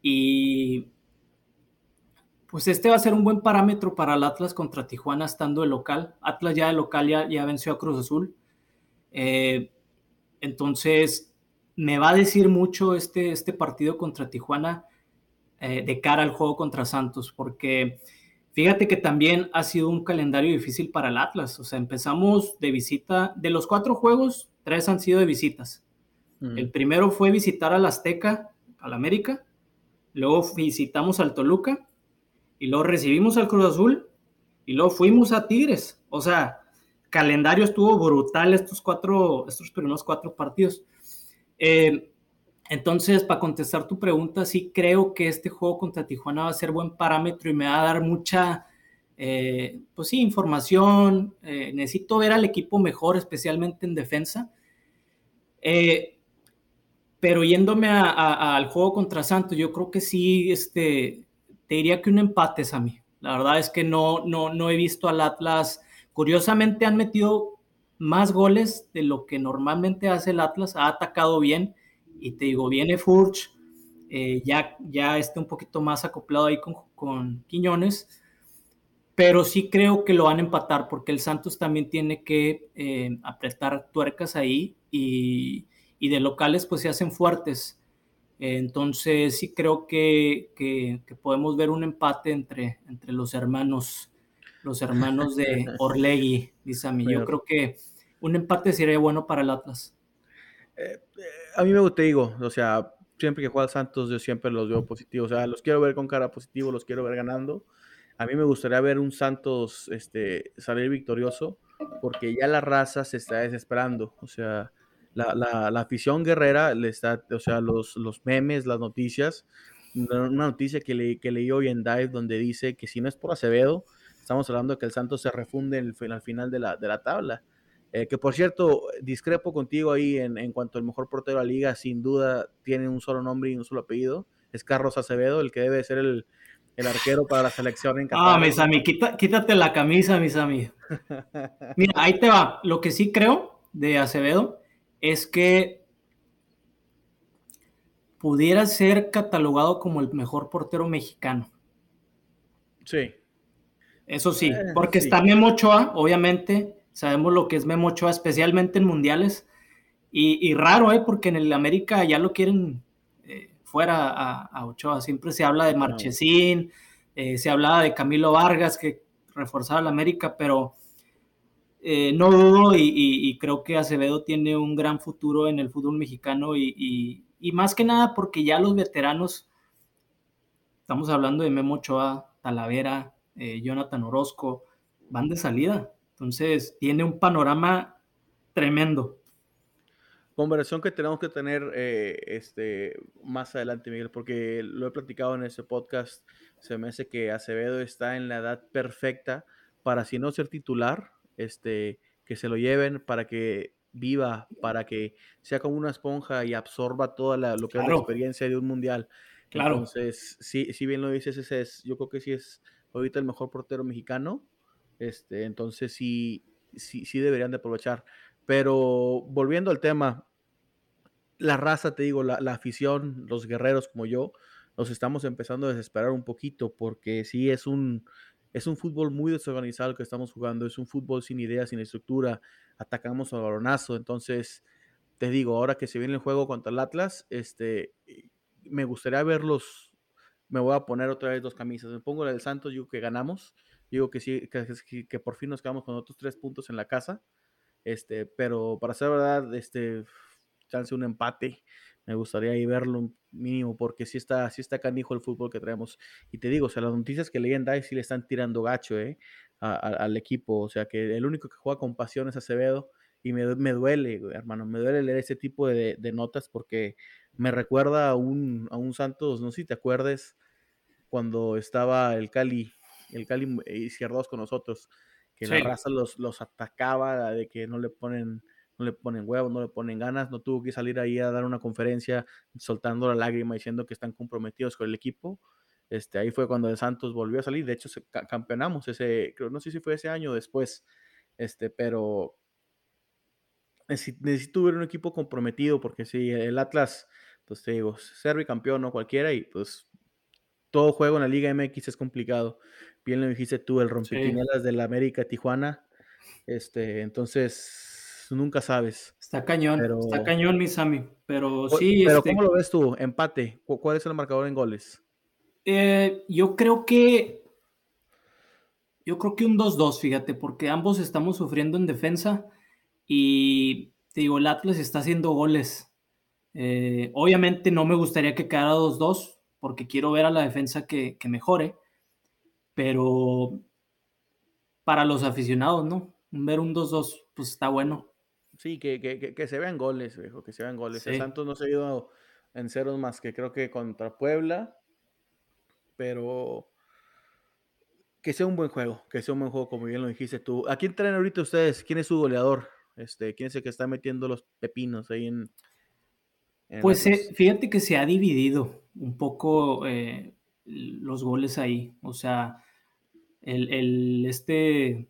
Y pues este va a ser un buen parámetro para el Atlas contra Tijuana estando de local. Atlas ya de local ya, venció a Cruz Azul. Eh, entonces, me va a decir mucho este, este partido contra Tijuana eh, de cara al juego contra Santos, porque fíjate que también ha sido un calendario difícil para el Atlas. O sea, empezamos de visita, de los cuatro juegos, tres han sido de visitas. El primero fue visitar al Azteca, al América, luego visitamos al Toluca y luego recibimos al Cruz Azul y luego fuimos a Tigres. O sea, calendario estuvo brutal estos cuatro, estos primeros cuatro partidos. Eh, entonces, para contestar tu pregunta, sí creo que este juego contra Tijuana va a ser buen parámetro y me va a dar mucha, eh, pues sí, información. Eh, necesito ver al equipo mejor, especialmente en defensa. pero yéndome al juego contra Santos, yo creo que sí, este, te diría que un empate, Sammy. La verdad es que no, no, no he visto al Atlas. Curiosamente han metido más goles de lo que normalmente hace el Atlas. Ha atacado bien. Y te digo, viene Furch, eh, ya, ya está un poquito más acoplado ahí con, con Quiñones. Pero sí creo que lo van a empatar porque el Santos también tiene que eh, apretar tuercas ahí y, y de locales pues se hacen fuertes. entonces sí creo que, que, podemos ver un empate entre, entre los hermanos, los hermanos de Orlegui, dice a mí. Yo creo que un empate sería bueno para el Atlas. Eh, eh, a mí me gusta, digo, o sea, siempre que juega Santos yo siempre los veo positivos, o sea, los quiero ver con cara positivo, los quiero ver ganando. A mí me gustaría ver un Santos este, salir victorioso porque ya la raza se está desesperando, o sea, la, la, la, afición guerrera le está, o sea, los, los memes, las noticias, una noticia que, le, que leí hoy en Dive donde dice que si no es por Acevedo, estamos hablando de que el Santos se refunde el, al final de la, de la tabla. Eh, que por cierto, discrepo contigo ahí en, en, cuanto al mejor portero de la liga, sin duda tiene un solo nombre y un solo apellido. Es Carlos Acevedo, el que debe ser el, el arquero para la selección en Qatar. Ah, mis amigos, quítate la camisa, mis amigos. Mira, ahí te va. Lo que sí creo de Acevedo es que pudiera ser catalogado como el mejor portero mexicano. Sí. Eso sí, eh, porque está Memo Ochoa, obviamente, sabemos lo que es Memo Ochoa, especialmente en mundiales, y, raro, ¿eh? porque en el América ya lo quieren eh, fuera a, Ochoa, siempre se habla de Marchesín, eh, se hablaba de Camilo Vargas, que reforzaba el América, pero eh, no dudo y, creo que Acevedo tiene un gran futuro en el fútbol mexicano y, más que nada porque ya los veteranos, estamos hablando de Memo Ochoa, Talavera, eh, Jonathan Orozco, van de salida. Entonces tiene un panorama tremendo. Conversación que tenemos que tener eh, este, más adelante, Miguel, porque lo he platicado en ese podcast. Se me hace que Acevedo está en la edad perfecta para, si no ser titular, este, que se lo lleven para que viva, para que sea como una esponja y absorba toda la, lo que es la experiencia de un mundial. Claro. Entonces, sí, si bien lo dices, ese es, yo creo que sí es ahorita el mejor portero mexicano. Este, entonces sí, sí, deberían de aprovechar. Pero volviendo al tema, la raza, te digo, la, afición, los guerreros como yo, nos estamos empezando a desesperar un poquito porque sí es un, es un fútbol muy desorganizado que estamos jugando, es un fútbol sin ideas, sin estructura, atacamos al balonazo, entonces te digo, ahora que se viene el juego contra el Atlas, este, me gustaría verlos, me voy a poner otra vez dos camisas, me pongo la del Santos, digo que ganamos, digo que sí, que, que por fin nos quedamos con otros tres puntos en la casa, este, pero para ser verdad, este, chance un empate, me gustaría ahí verlo mínimo, porque sí está, sí está canijo el fútbol que traemos. Y te digo, o sea, las noticias que leí en DAI sí le están tirando gacho, ¿eh? al equipo. O sea, que el único que juega con pasión es Acevedo. Y me, me duele, hermano, me duele leer ese tipo de, notas porque me recuerda a un, a un Santos, no sé si te acuerdes, cuando estaba el Cali, el Cali izquierdos con nosotros, que la raza los, los atacaba de que no le ponen no le ponen huevos, no le ponen ganas, no tuvo que salir ahí a dar una conferencia soltando la lágrima diciendo que están comprometidos con el equipo. Este, ahí fue cuando el Santos volvió a salir, de hecho campeonamos ese, creo, no sé si fue ese año o después, este, pero necesito ver un equipo comprometido porque si el Atlas, pues te digo, ser campeón no cualquiera y pues todo juego en la Liga MX es complicado. Bien lo dijiste tú, el rompequinielas del América Tijuana. Este, entonces nunca sabes. Está cañón, está cañón, mi Sammy. Pero sí. Pero este ¿cómo lo ves tú? Empate. ¿Cuál es el marcador en goles? Eh, yo creo que. Yo creo que un 2-2, fíjate, porque ambos estamos sufriendo en defensa y te digo, el Atlas está haciendo goles. Eh, obviamente no me gustaría que quedara 2-2 porque quiero ver a la defensa que, que mejore, pero para los aficionados, ¿no? Ver un 2-2, pues está bueno. Sí, que, que, que, se vean goles, viejo, que se vean goles. El Santos no se ha ido en ceros más que creo que contra Puebla, pero que sea un buen juego, que sea un buen juego, como bien lo dijiste tú. ¿A quién traen ahorita ustedes? ¿Quién es su goleador? Este, ¿Quién es el que está metiendo los pepinos ahí en... pues eh, fíjate que se ha dividido un poco eh, los goles ahí. O sea, el, el este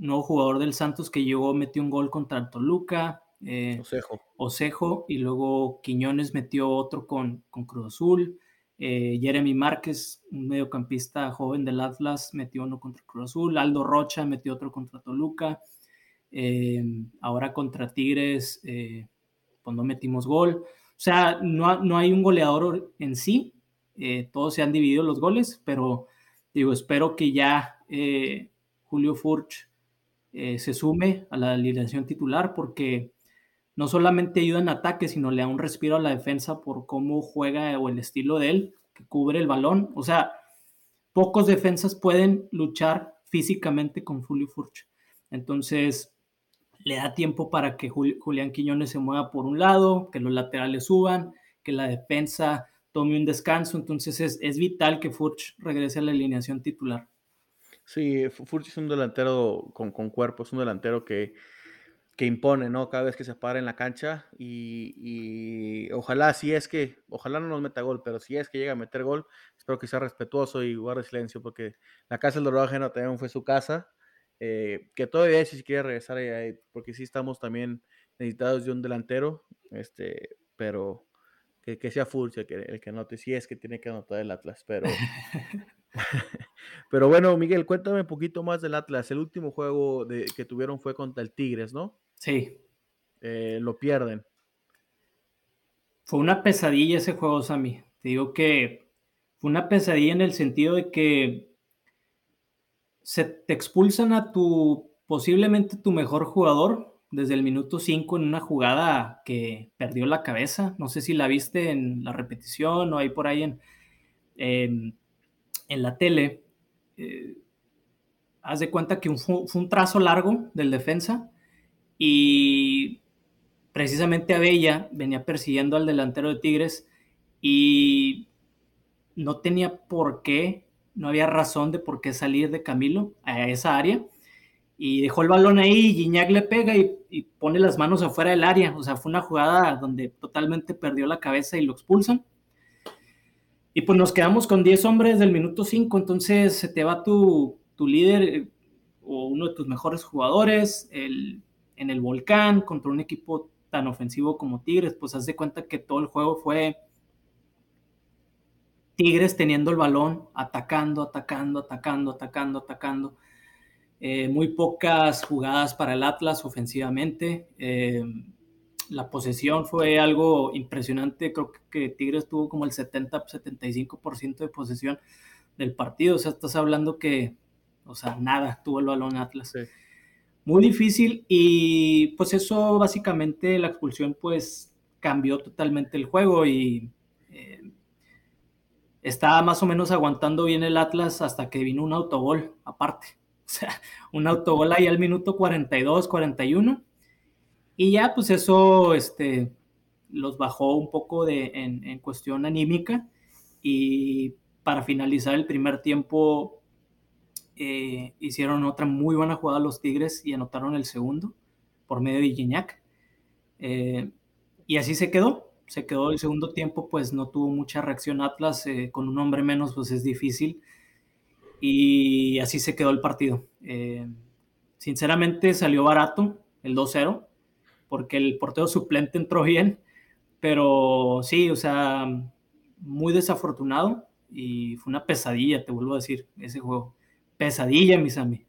nuevo jugador del Santos que llegó, metió un gol contra Toluca. Eh, Osejo. Osejo. Y luego Quiñones metió otro con, con Cruz Azul. Eh, Jeremy Márquez, un mediocampista joven del Atlas, metió uno contra Cruz Azul. Aldo Rocha metió otro contra Toluca. Eh, ahora contra Tigres, pues no metimos gol. O sea, no, no hay un goleador en sí, eh, todos se han dividido los goles, pero digo, espero que ya eh, Julio Furch eh, se sume a la alineación titular porque no solamente ayuda en ataque, sino le da un respiro a la defensa por cómo juega o el estilo de él, que cubre el balón. O sea, pocos defensas pueden luchar físicamente con Julio Furch. Entonces, le da tiempo para que Julián Quiñones se mueva por un lado, que los laterales suban, que la defensa tome un descanso. Entonces, es, es vital que Furch regrese a la alineación titular. Sí, Furch es un delantero con, con cuerpo, es un delantero que que impone, ¿no? Cada vez que se para en la cancha y, ojalá, si es que, ojalá no nos meta gol, pero si es que llega a meter gol, espero que sea respetuoso y guarde silencio, porque la casa del Dorado Ajeno también fue su casa, eh, que todavía si quiere regresar ahí, porque sí estamos también necesitados de un delantero, este, pero que, sea Furcia que, el que anote, si es que tiene que anotar el Atlas, pero... pero bueno, Miguel, cuéntame un poquito más del Atlas. El último juego de, que tuvieron fue contra el Tigres, ¿no? Sí. Eh, lo pierden. Fue una pesadilla ese juego, Sammy. Te digo que fue una pesadilla en el sentido de que se te expulsan a tu, posiblemente tu mejor jugador desde el minuto 5 en una jugada que perdió la cabeza. No sé si la viste en la repetición o ahí por ahí en, en, la tele. Eh, haz de cuenta que fue un trazo largo del defensa y precisamente Abella venía persiguiendo al delantero de Tigres y no tenía por qué, no había razón de por qué salir de Camilo a esa área y dejó el balón ahí y Guiñac le pega y, pone las manos afuera del área. O sea, fue una jugada donde totalmente perdió la cabeza y lo expulsan. Y pues nos quedamos con 10 hombres del minuto 5, entonces se te va tu, tu líder eh, o uno de tus mejores jugadores, el en el volcán contra un equipo tan ofensivo como Tigres, pues haz de cuenta que todo el juego fue Tigres teniendo el balón, atacando, atacando, atacando, atacando, atacando. Eh, muy pocas jugadas para el Atlas ofensivamente. Eh, la posesión fue algo impresionante. Creo que Tigres tuvo como el 70-75% de posesión del partido. O sea, estás hablando que, o sea, nada tuvo el balón Atlas muy difícil y pues eso básicamente la expulsión pues cambió totalmente el juego y eh, estaba más o menos aguantando bien el Atlas hasta que vino un autogol aparte. Sea, un autogol ahí al minuto 42, 41 y ya pues eso este, los bajó un poco de, en, en cuestión anímica y para finalizar el primer tiempo eh, hicieron otra muy buena jugada los Tigres y anotaron el segundo por medio de Gignac. Eh, y así se quedó. Se quedó el segundo tiempo, pues no tuvo mucha reacción Atlas. Eh, con un hombre menos, pues es difícil. Y así se quedó el partido. sinceramente salió barato el 2-0, porque el portero suplente entró bien. Pero sí, o sea, muy desafortunado y fue una pesadilla, te vuelvo a decir, ese juego pesadilla, mis amigos.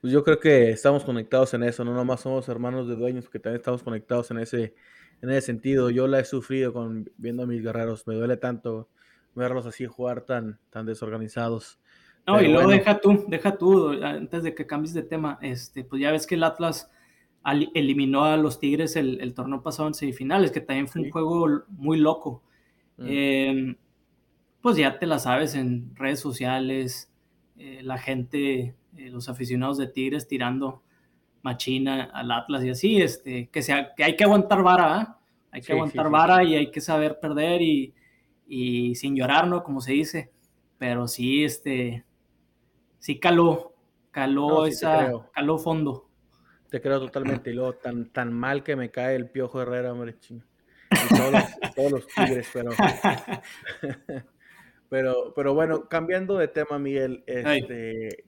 pues yo creo que estamos conectados en eso, no nomás somos hermanos de dueños, que también estamos conectados en ese, en ese sentido. Yo la he sufrido con viendo a mis guerreros, me duele tanto verlos así jugar tan, tan desorganizados. No, y luego deja tú, deja tú, antes de que cambies de tema, este, pues ya ves que el Atlas eliminó a los Tigres el, torneo pasado en semifinales, que también fue un juego muy loco. Mm. Em, pues ya te la sabes en redes sociales, eh, la gente, eh, los aficionados de Tigres tirando machina al Atlas y así, este, que, sea, que hay que aguantar vara, hay que aguantar vara y hay que saber perder y, sin llorar, ¿no? Como se dice, pero sí, este, sí caló, caló esa, caló fondo. Te creo totalmente, y luego tan, tan mal que me cae el Piojo Herrera, hombre, todos los, todos los tigres, pero Pero, pero bueno, cambiando de tema, Miguel, este,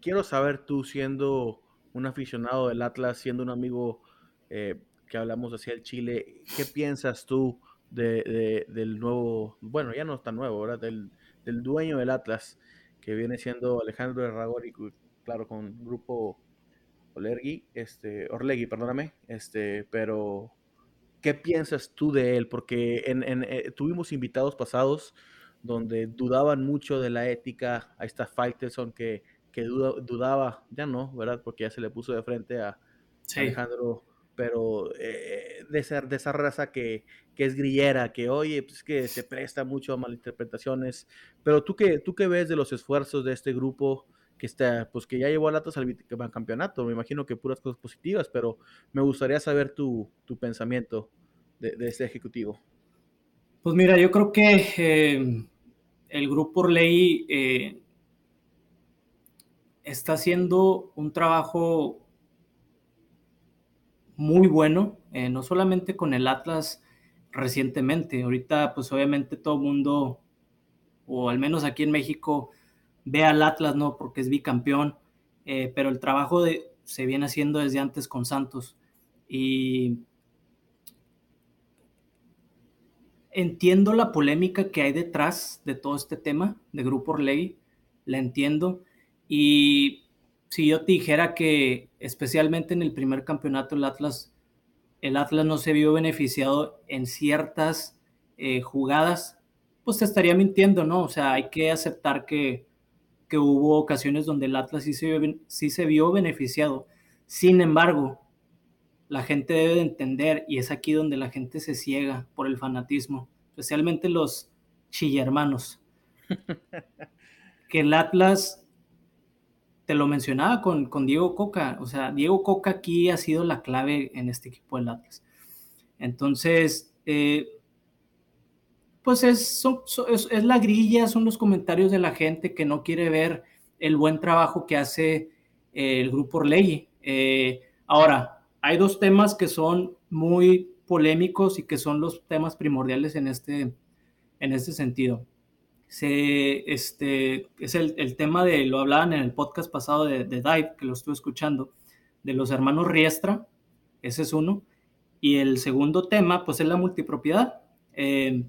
quiero saber tú, siendo un aficionado del Atlas, siendo un amigo eh, que hablamos hacia el Chile, ¿qué piensas tú de, del nuevo, bueno, ya no es tan nuevo, ¿verdad? Del, del dueño del Atlas, que viene siendo Alejandro Herragori, claro, con grupo Olergui, este, Orlegui, perdóname, este, pero ¿qué piensas tú de él? Porque en, tuvimos invitados pasados donde dudaban mucho de la ética. Ahí está Faitelson que, que dudaba, ya no, ¿verdad? Porque ya se le puso de frente a Alejandro, pero eh, de, ser, de esa raza que, que, es grillera, que oye, pues que se presta mucho a malinterpretaciones. Pero tú qué, tú qué ves de los esfuerzos de este grupo que está, pues que ya llevó a Latas al campeonato, me imagino que puras cosas positivas, pero me gustaría saber tu, tu pensamiento de, de, este ejecutivo. Pues mira, yo creo que eh, el grupo Orley eh, está haciendo un trabajo muy bueno, eh, no solamente con el Atlas recientemente, ahorita pues obviamente todo mundo, o al menos aquí en México, ve al Atlas, ¿no? Porque es bicampeón, eh, pero el trabajo de, se viene haciendo desde antes con Santos. Y entiendo la polémica que hay detrás de todo este tema de Grupo Orley, la entiendo. Y si yo te dijera que especialmente en el primer campeonato el Atlas, el Atlas no se vio beneficiado en ciertas eh, jugadas, pues te estaría mintiendo, ¿no? O sea, hay que aceptar que, que hubo ocasiones donde el Atlas sí se, vio, sí se vio beneficiado. Sin embargo, la gente debe de entender, y es aquí donde la gente se ciega por el fanatismo, especialmente los chillermanos, que el Atlas, te lo mencionaba con, con, Diego Coca, o sea, Diego Coca aquí ha sido la clave en este equipo del Atlas. Entonces, eh, pues es, es, la grilla, son los comentarios de la gente que no quiere ver el buen trabajo que hace eh, el grupo Orlegi. Eh, ahora, hay dos temas que son muy polémicos y que son los temas primordiales en este, en este sentido. Este, es el, tema de, lo hablaban en el podcast pasado de, de, Dive, que lo estuve escuchando, de los hermanos Riestra, ese es uno, y el segundo tema, pues es la multipropiedad. Eh,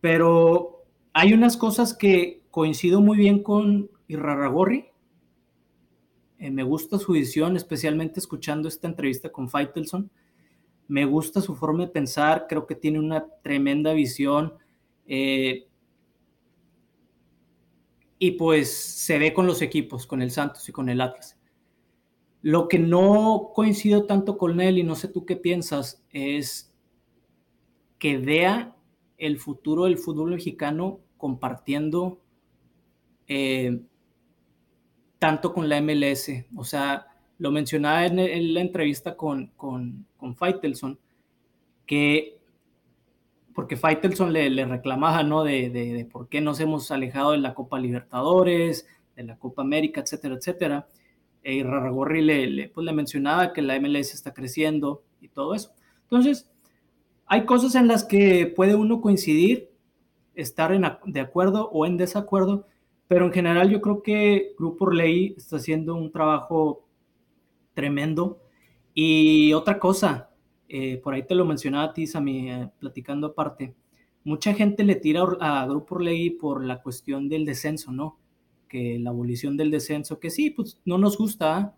pero hay unas cosas que coincido muy bien con Irraragorri. Eh, me gusta su visión, especialmente escuchando esta entrevista con Faitelson. Me gusta su forma de pensar, creo que tiene una tremenda visión. Eh, y pues se ve con los equipos, con el Santos y con el Atlas. Lo que no coincido tanto con él, y no sé tú qué piensas, es que vea el futuro del fútbol mexicano compartiendo eh, tanto con la MLS. O sea, lo mencionaba en, la entrevista con, con, con Faitelson, que porque Faitelson le, le reclamaba, ¿no? De, de, por qué nos hemos alejado de la Copa Libertadores, de la Copa América, etcétera, etcétera. Y Raragorri le, le, pues, le mencionaba que la MLS está creciendo y todo eso. Entonces, hay cosas en las que puede uno coincidir, estar en, de acuerdo o en desacuerdo, pero en general yo creo que Grupo Orley está haciendo un trabajo tremendo. Y otra cosa, eh, por ahí te lo mencionaba a ti, Sammy, eh, platicando aparte, mucha gente le tira a Grupo Orley por la cuestión del descenso, ¿no? Que la abolición del descenso, que sí, pues no nos gusta,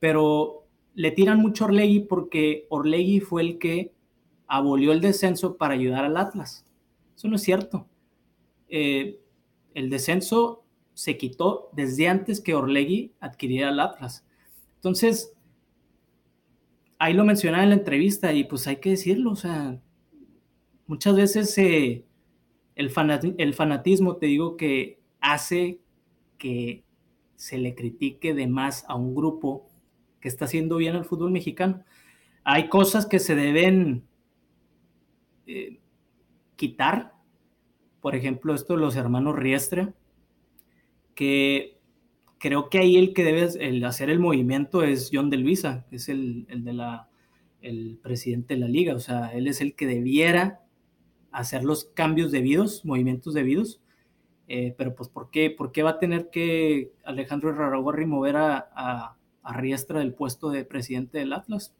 pero le tiran mucho a Orley porque Orley fue el que abolió el descenso para ayudar al Atlas. Eso no es cierto. Eh, el descenso se quitó desde antes que Orlegui adquiriera el Atlas. Entonces, ahí lo mencionaba en la entrevista y pues hay que decirlo, o sea, muchas veces el, el fanatismo, te digo, que hace que se le critique de más a un grupo que está haciendo bien el fútbol mexicano. Hay cosas que se deben eh, quitar, por ejemplo, esto de los hermanos Riestre, que creo que ahí el que debe el hacer el movimiento es John de Luisa, que es el, de la, el presidente de la liga, o sea, él es el que debiera hacer los cambios debidos, movimientos debidos, eh, pero pues ¿por qué? ¿por qué va a tener que Alejandro Raragorri mover a, a, a Riestra del puesto de presidente del Atlas?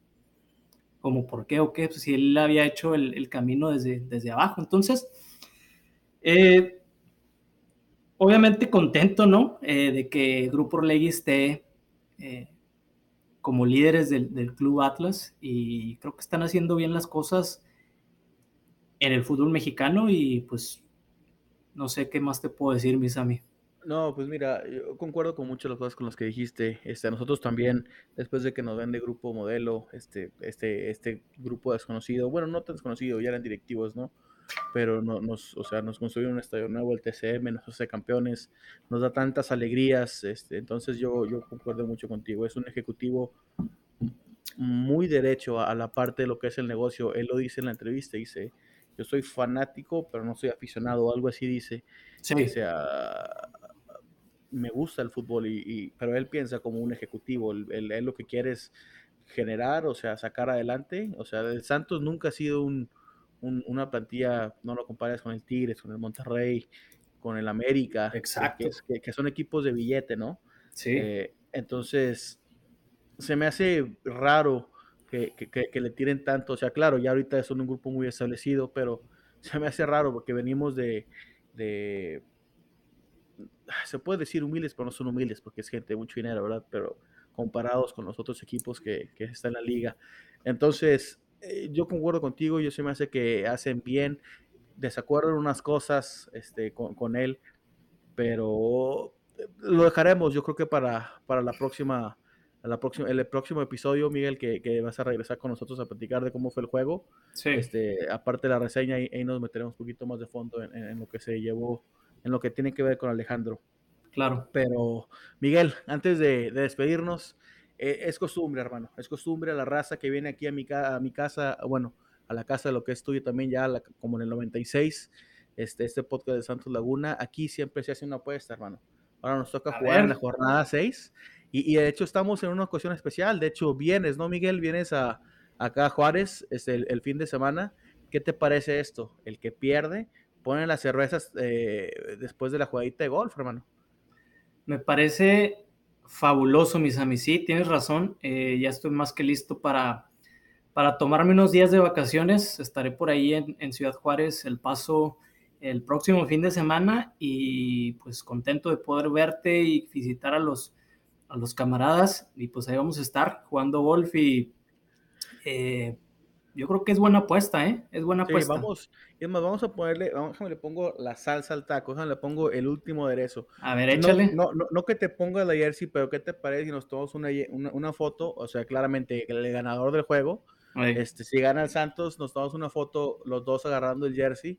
como por qué o qué, pues, si él había hecho el, camino desde, desde abajo. Entonces, eh, obviamente contento, ¿no? Eh, de que Grupo Orlegui esté eh, como líderes del, Club Atlas y creo que están haciendo bien las cosas en el fútbol mexicano y pues no sé qué más te puedo decir, Misami. No, pues mira, yo concuerdo con muchas de las cosas con las que dijiste. Este, nosotros también, después de que nos ven de grupo modelo, este, este, este grupo desconocido, bueno, no tan desconocido, ya eran directivos, ¿no? Pero no, nos, o sea, nos un estadio nuevo, el TCM, nos hace campeones, nos da tantas alegrías. Este, entonces yo, yo concuerdo mucho contigo. Es un ejecutivo muy derecho a, la parte de lo que es el negocio. Él lo dice en la entrevista, dice, yo soy fanático, pero no soy aficionado, algo así dice. Sí. Dice, me gusta el fútbol, y, pero él piensa como un ejecutivo, él, lo que quiere es generar, o sea, sacar adelante, o sea, el Santos nunca ha sido un, una plantilla, no lo compares con el Tigres, con el Monterrey, con el América, Exacto. Que, son equipos de billete, ¿no? Sí. Eh, entonces, se me hace raro que, que, le tiren tanto, o sea, claro, ya ahorita son un grupo muy establecido, pero se me hace raro porque venimos de se puede decir humildes, pero no son humildes porque es gente de mucho dinero, ¿verdad? Pero comparados con los otros equipos que, que están en la liga. Entonces, eh, yo concuerdo contigo, yo se me hace que hacen bien, desacuerdo en unas cosas este, con, con él, pero eh, lo dejaremos, yo creo que para, para la próxima, la próxima, el próximo episodio, Miguel, que, que, vas a regresar con nosotros a platicar de cómo fue el juego. Sí. Este, aparte de la reseña, ahí, ahí, nos meteremos un poquito más de fondo en, en, lo que se llevó en lo que tiene que ver con Alejandro. Claro. Pero, Miguel, antes de, despedirnos, eh, es costumbre, hermano, es costumbre a la raza que viene aquí a mi, a mi casa, bueno, a la casa de lo que es tuyo también ya, como en el 96, este, este podcast de Santos Laguna, aquí siempre se hace una apuesta, hermano. Ahora nos toca jugar en la jornada 6 y, y, de hecho estamos en una ocasión especial, de hecho vienes, ¿no, Miguel? Vienes a, acá a Juárez es el, el fin de semana. ¿Qué te parece esto? El que pierde ponen las cervezas eh, después de la jugadita de golf, hermano. Me parece fabuloso, mis amigos. Sí, tienes razón. Eh, ya estoy más que listo para, para tomarme unos días de vacaciones. Estaré por ahí en, Ciudad Juárez, El Paso, el próximo fin de semana y pues contento de poder verte y visitar a los, a los camaradas. Y pues ahí vamos a estar jugando golf y eh, yo creo que es buena apuesta, ¿eh? Es buena apuesta. vamos, es más, vamos a ponerle, vamos, le pongo la salsa al taco, le pongo el último aderezo. A ver, échale. No, no, no, que te pongas la jersey, pero ¿qué te parece si nos tomamos una, una, foto? O sea, claramente el ganador del juego, este, si gana el Santos, nos tomamos una foto los dos agarrando el jersey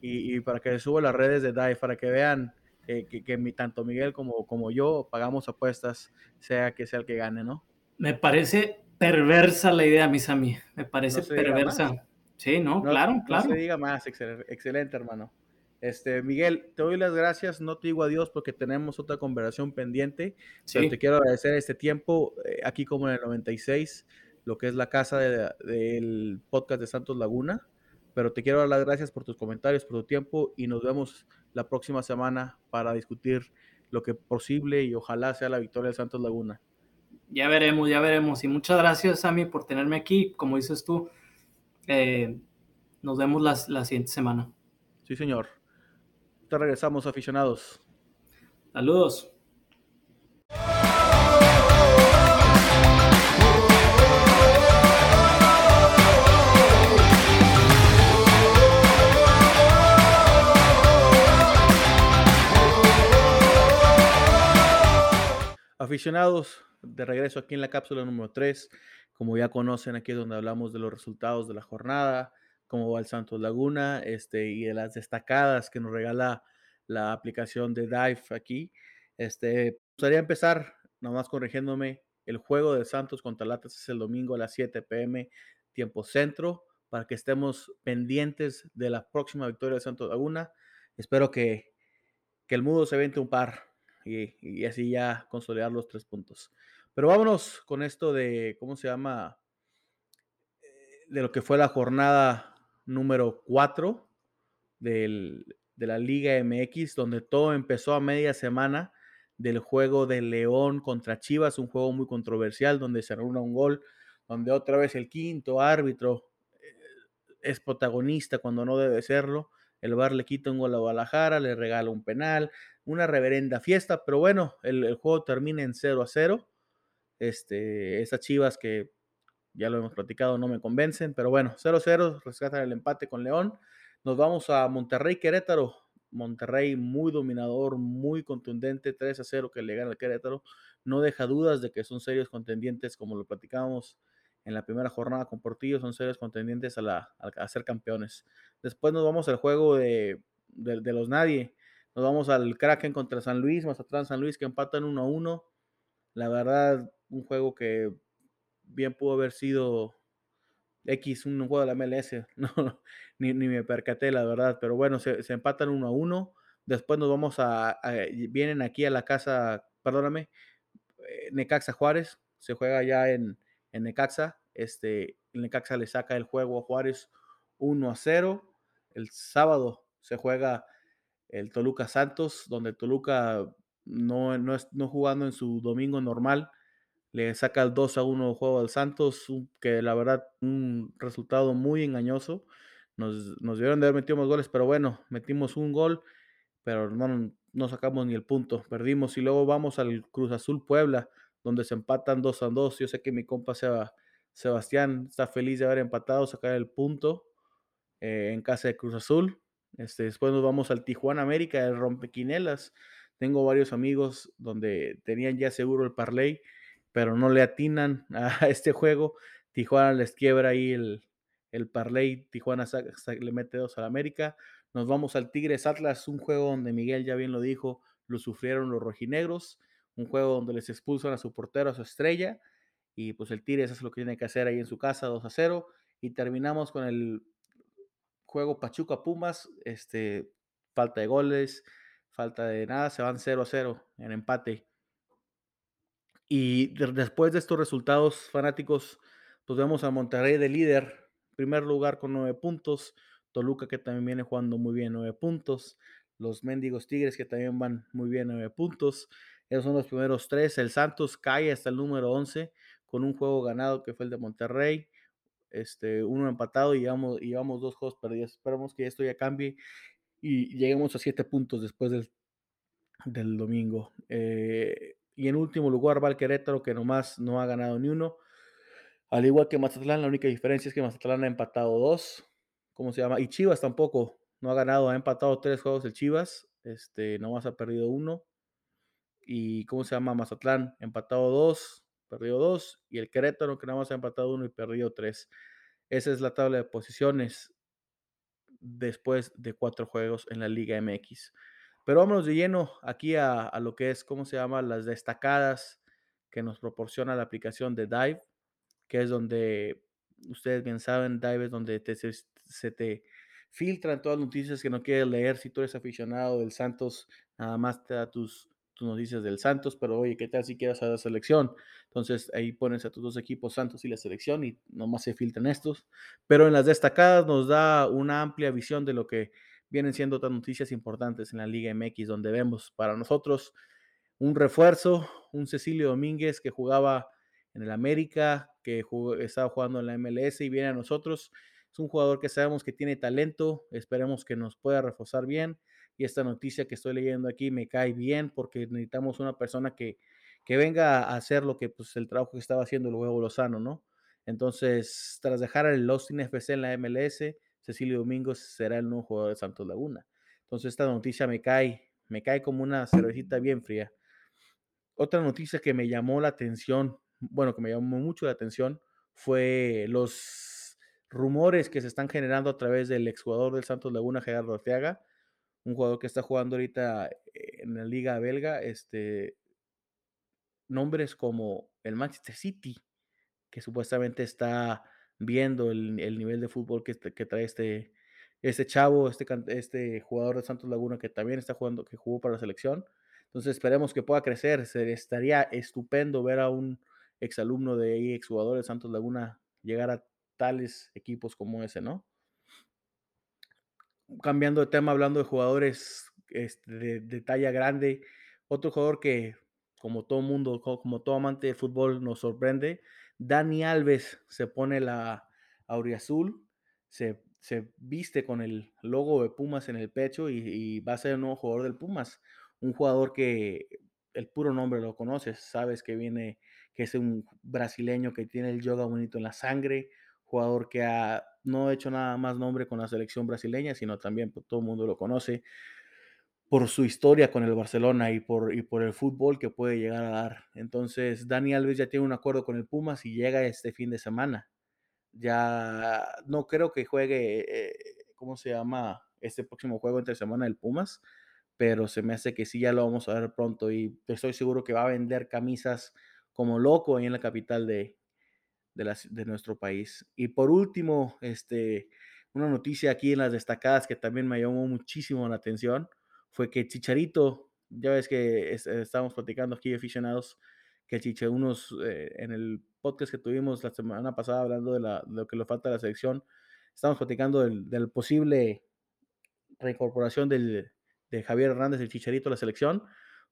y, y para que se suba las redes de DAI, para que vean que, que mi, tanto Miguel como, como yo pagamos apuestas, sea que sea el que gane, ¿no? Me parece perversa la idea, mis amigos. Me parece perversa. Sí, no, claro, claro. No se diga más, excelente, hermano. Este, Miguel, te doy las gracias, no te digo adiós porque tenemos otra conversación pendiente, sí. te quiero agradecer este tiempo, eh, aquí como en el 96, lo que es la casa del podcast de Santos Laguna, pero te quiero dar las gracias por tus comentarios, por tu tiempo y nos vemos la próxima semana para discutir lo que posible y ojalá sea la victoria de Santos Laguna. Ya veremos, ya veremos. Y muchas gracias, Sammy, por tenerme aquí. Como dices tú, eh, nos vemos la, la siguiente semana. Sí, señor. Te regresamos, aficionados. Saludos. Aficionados, de regreso aquí en la cápsula número 3. Como ya conocen, aquí es donde hablamos de los resultados de la jornada, cómo va el Santos Laguna este, y de las destacadas que nos regala la aplicación de Dive aquí. Este, gustaría empezar, nomás corrigiéndome, el juego de Santos contra Latas es el domingo a las 7 pm, tiempo centro, para que estemos pendientes de la próxima victoria de Santos Laguna. Espero que, que el mudo se vente un par y, así ya consolidar los tres puntos. Pero vámonos con esto de, ¿cómo se llama? Eh, de lo que fue la jornada número 4 de la Liga MX, donde todo empezó a media semana del juego de León contra Chivas, un juego muy controversial, donde se reúne un gol, donde otra vez el quinto árbitro eh, es protagonista cuando no debe serlo. El Bar le quita un gol a Guadalajara, le regala un penal, una reverenda fiesta, pero bueno, el, juego termina en 0 a 0 Este, esas Chivas que ya lo hemos platicado, no me convencen, pero bueno, 0-0, rescatan el empate con León. Nos vamos a Monterrey Querétaro. Monterrey muy dominador, muy contundente, 3 a 0 que le gana al Querétaro. No deja dudas de que son serios contendientes, como lo platicábamos en la primera jornada con Portillo, son serios contendientes a, la, a ser campeones. Después nos vamos al juego de, de, los nadie. Nos vamos al Kraken contra San Luis, Mazatlán San Luis, que empatan 1 a 1. La verdad, un juego que bien pudo haber sido X, un juego de la MLS, no, ni, ni, me percaté, la verdad, pero bueno, se, se, empatan uno a uno, después nos vamos a, a, vienen aquí a la casa, perdóname, eh, Necaxa Juárez, se juega ya en, en Necaxa, este, Necaxa le saca el juego a Juárez 1 a 0, el sábado se juega el Toluca Santos, donde Toluca no, no, no jugando en su domingo normal, le saca el 2 a 1 juego al Santos, que la verdad un resultado muy engañoso. Nos, nos debieron de haber metido más goles, pero bueno, metimos un gol, pero no, no sacamos ni el punto, perdimos. Y luego vamos al Cruz Azul Puebla, donde se empatan 2 a 2. Yo sé que mi compa Seba, Sebastián está feliz de haber empatado, sacar el punto eh, en casa de Cruz Azul. Este, después nos vamos al Tijuana América, el Rompequinelas. Tengo varios amigos donde tenían ya seguro el parlay pero no le atinan a este juego. Tijuana les quiebra ahí el, el parlay. Tijuana le mete dos al América. Nos vamos al Tigres Atlas, un juego donde Miguel ya bien lo dijo, lo sufrieron los rojinegros. Un juego donde les expulsan a su portero, a su estrella. Y pues el Tigres hace lo que tiene que hacer ahí en su casa, 2 a 0. Y terminamos con el juego Pachuca Pumas. Este, falta de goles, falta de nada. Se van 0 a 0 en empate. Y de, después de estos resultados fanáticos, pues vemos a Monterrey de líder, primer lugar con nueve puntos, Toluca que también viene jugando muy bien, nueve puntos, los Mendigos Tigres que también van muy bien, nueve puntos. Esos son los primeros tres. El Santos cae hasta el número 11 con un juego ganado que fue el de Monterrey, este, uno empatado y llevamos, y dos juegos perdidos. Esperamos que esto ya cambie y lleguemos a siete puntos después del, del domingo. Eh, y en último lugar va el Querétaro, que nomás no ha ganado ni uno. Al igual que Mazatlán, la única diferencia es que Mazatlán ha empatado dos. ¿Cómo se llama? Y Chivas tampoco. No ha ganado, ha empatado tres juegos el Chivas. Este, nomás ha perdido uno. Y ¿cómo se llama? Mazatlán, empatado dos, perdió dos. Y el Querétaro, que nada más ha empatado uno y perdido tres. Esa es la tabla de posiciones después de cuatro juegos en la Liga MX. Pero vámonos de lleno aquí a, a, lo que es, ¿cómo se llama? Las destacadas que nos proporciona la aplicación de Dive, que es donde, ustedes bien saben, Dive es donde se, se, te filtran todas las noticias que no quieres leer. Si tú eres aficionado del Santos, nada más te da tus, tus noticias del Santos, pero oye, ¿qué tal si quieres a la selección? Entonces ahí pones a tus dos equipos, Santos y la selección, y nomás se filtran estos. Pero en las destacadas nos da una amplia visión de lo que vienen siendo otras noticias importantes en la Liga MX, donde vemos para nosotros un refuerzo, un Cecilio Domínguez que jugaba en el América, que jugó, estaba jugando en la MLS y viene a nosotros. Es un jugador que sabemos que tiene talento, esperemos que nos pueda reforzar bien. Y esta noticia que estoy leyendo aquí me cae bien porque necesitamos una persona que, que venga a hacer lo que pues el trabajo que estaba haciendo el huevo Lozano, ¿no? Entonces, tras dejar el Austin FC en la MLS, Cecilio Domingos será el nuevo jugador de Santos Laguna. Entonces esta noticia me cae, me cae como una cervecita bien fría. Otra noticia que me llamó la atención, bueno, que me llamó mucho la atención, fue los rumores que se están generando a través del exjugador del Santos Laguna, Gerardo Arteaga, un jugador que está jugando ahorita en la liga belga, este, nombres como el Manchester City, que supuestamente está viendo el, el nivel de fútbol que, que, trae este, este chavo, este, este jugador de Santos Laguna que también está jugando, que jugó para la selección. Entonces esperemos que pueda crecer. Estaría estupendo ver a un exalumno de ahí, exjugador de Santos Laguna, llegar a tales equipos como ese, ¿no? Cambiando de tema, hablando de jugadores este, de, talla grande, otro jugador que, como todo mundo, como todo amante de fútbol, nos sorprende, Dani Alves se pone la auriazul, se, se, viste con el logo de Pumas en el pecho y, y, va a ser el nuevo jugador del Pumas. Un jugador que el puro nombre lo conoces, sabes que viene, que es un brasileño que tiene el yoga bonito en la sangre, jugador que ha no hecho nada más nombre con la selección brasileña, sino también pues, todo el mundo lo conoce por su historia con el Barcelona y por, y por el fútbol que puede llegar a dar. Entonces, Dani Alves ya tiene un acuerdo con el Pumas y llega este fin de semana. Ya no creo que juegue, eh, ¿cómo se llama? Este próximo juego entre semana del Pumas, pero se me hace que sí, ya lo vamos a ver pronto y estoy seguro que va a vender camisas como loco ahí en la capital de, de, nuestro país. Y por último, este, una noticia aquí en las destacadas que también me llamó muchísimo la atención fue que Chicharito, ya ves que estábamos platicando aquí aficionados, que Chicharito, unos eh, en el podcast que tuvimos la semana pasada hablando de, lo que le falta a la selección, estamos platicando del, del posible reincorporación del, de Javier Hernández, el Chicharito, a la selección,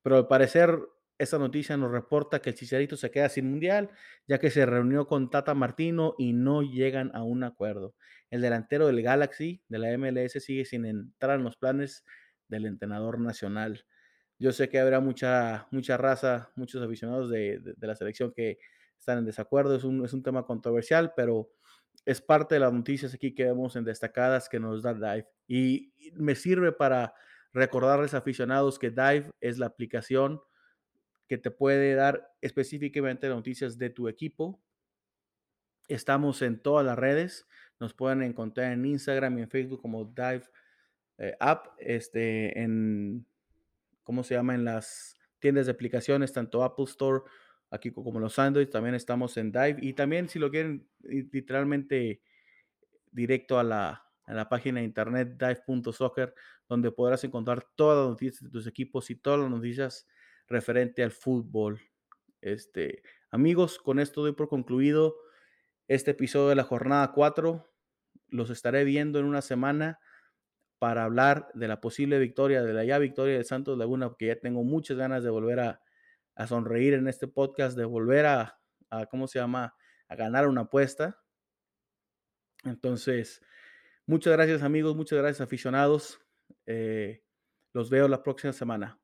pero al parecer esta noticia nos reporta que el Chicharito se queda sin mundial, ya que se reunió con Tata Martino y no llegan a un acuerdo. El delantero del Galaxy, de la MLS, sigue sin entrar en los planes del entrenador nacional. Yo sé que habrá mucha, mucha raza, muchos aficionados de, de, la selección que están en desacuerdo. Es un, es un, tema controversial, pero es parte de las noticias aquí que vemos en destacadas que nos da Dive. Y, me sirve para recordarles aficionados que Dive es la aplicación que te puede dar específicamente noticias de tu equipo. Estamos en todas las redes. Nos pueden encontrar en Instagram y en Facebook como Dive eh, App, este, en, ¿cómo se llama? En las tiendas de aplicaciones, tanto Apple Store, aquí como los Android, también estamos en Dive. Y también si lo quieren literalmente directo a la, a la página de internet dive.soccer, donde podrás encontrar todas las noticias de tus equipos y todas las noticias referente al fútbol. Este, amigos, con esto doy por concluido este episodio de la jornada 4. Los estaré viendo en una semana para hablar de la posible victoria, de la ya victoria de Santos Laguna, porque ya tengo muchas ganas de volver a, sonreír en este podcast, de volver a, a, ¿cómo se llama?, a ganar una apuesta. Entonces, muchas gracias amigos, muchas gracias aficionados. Eh, los veo la próxima semana.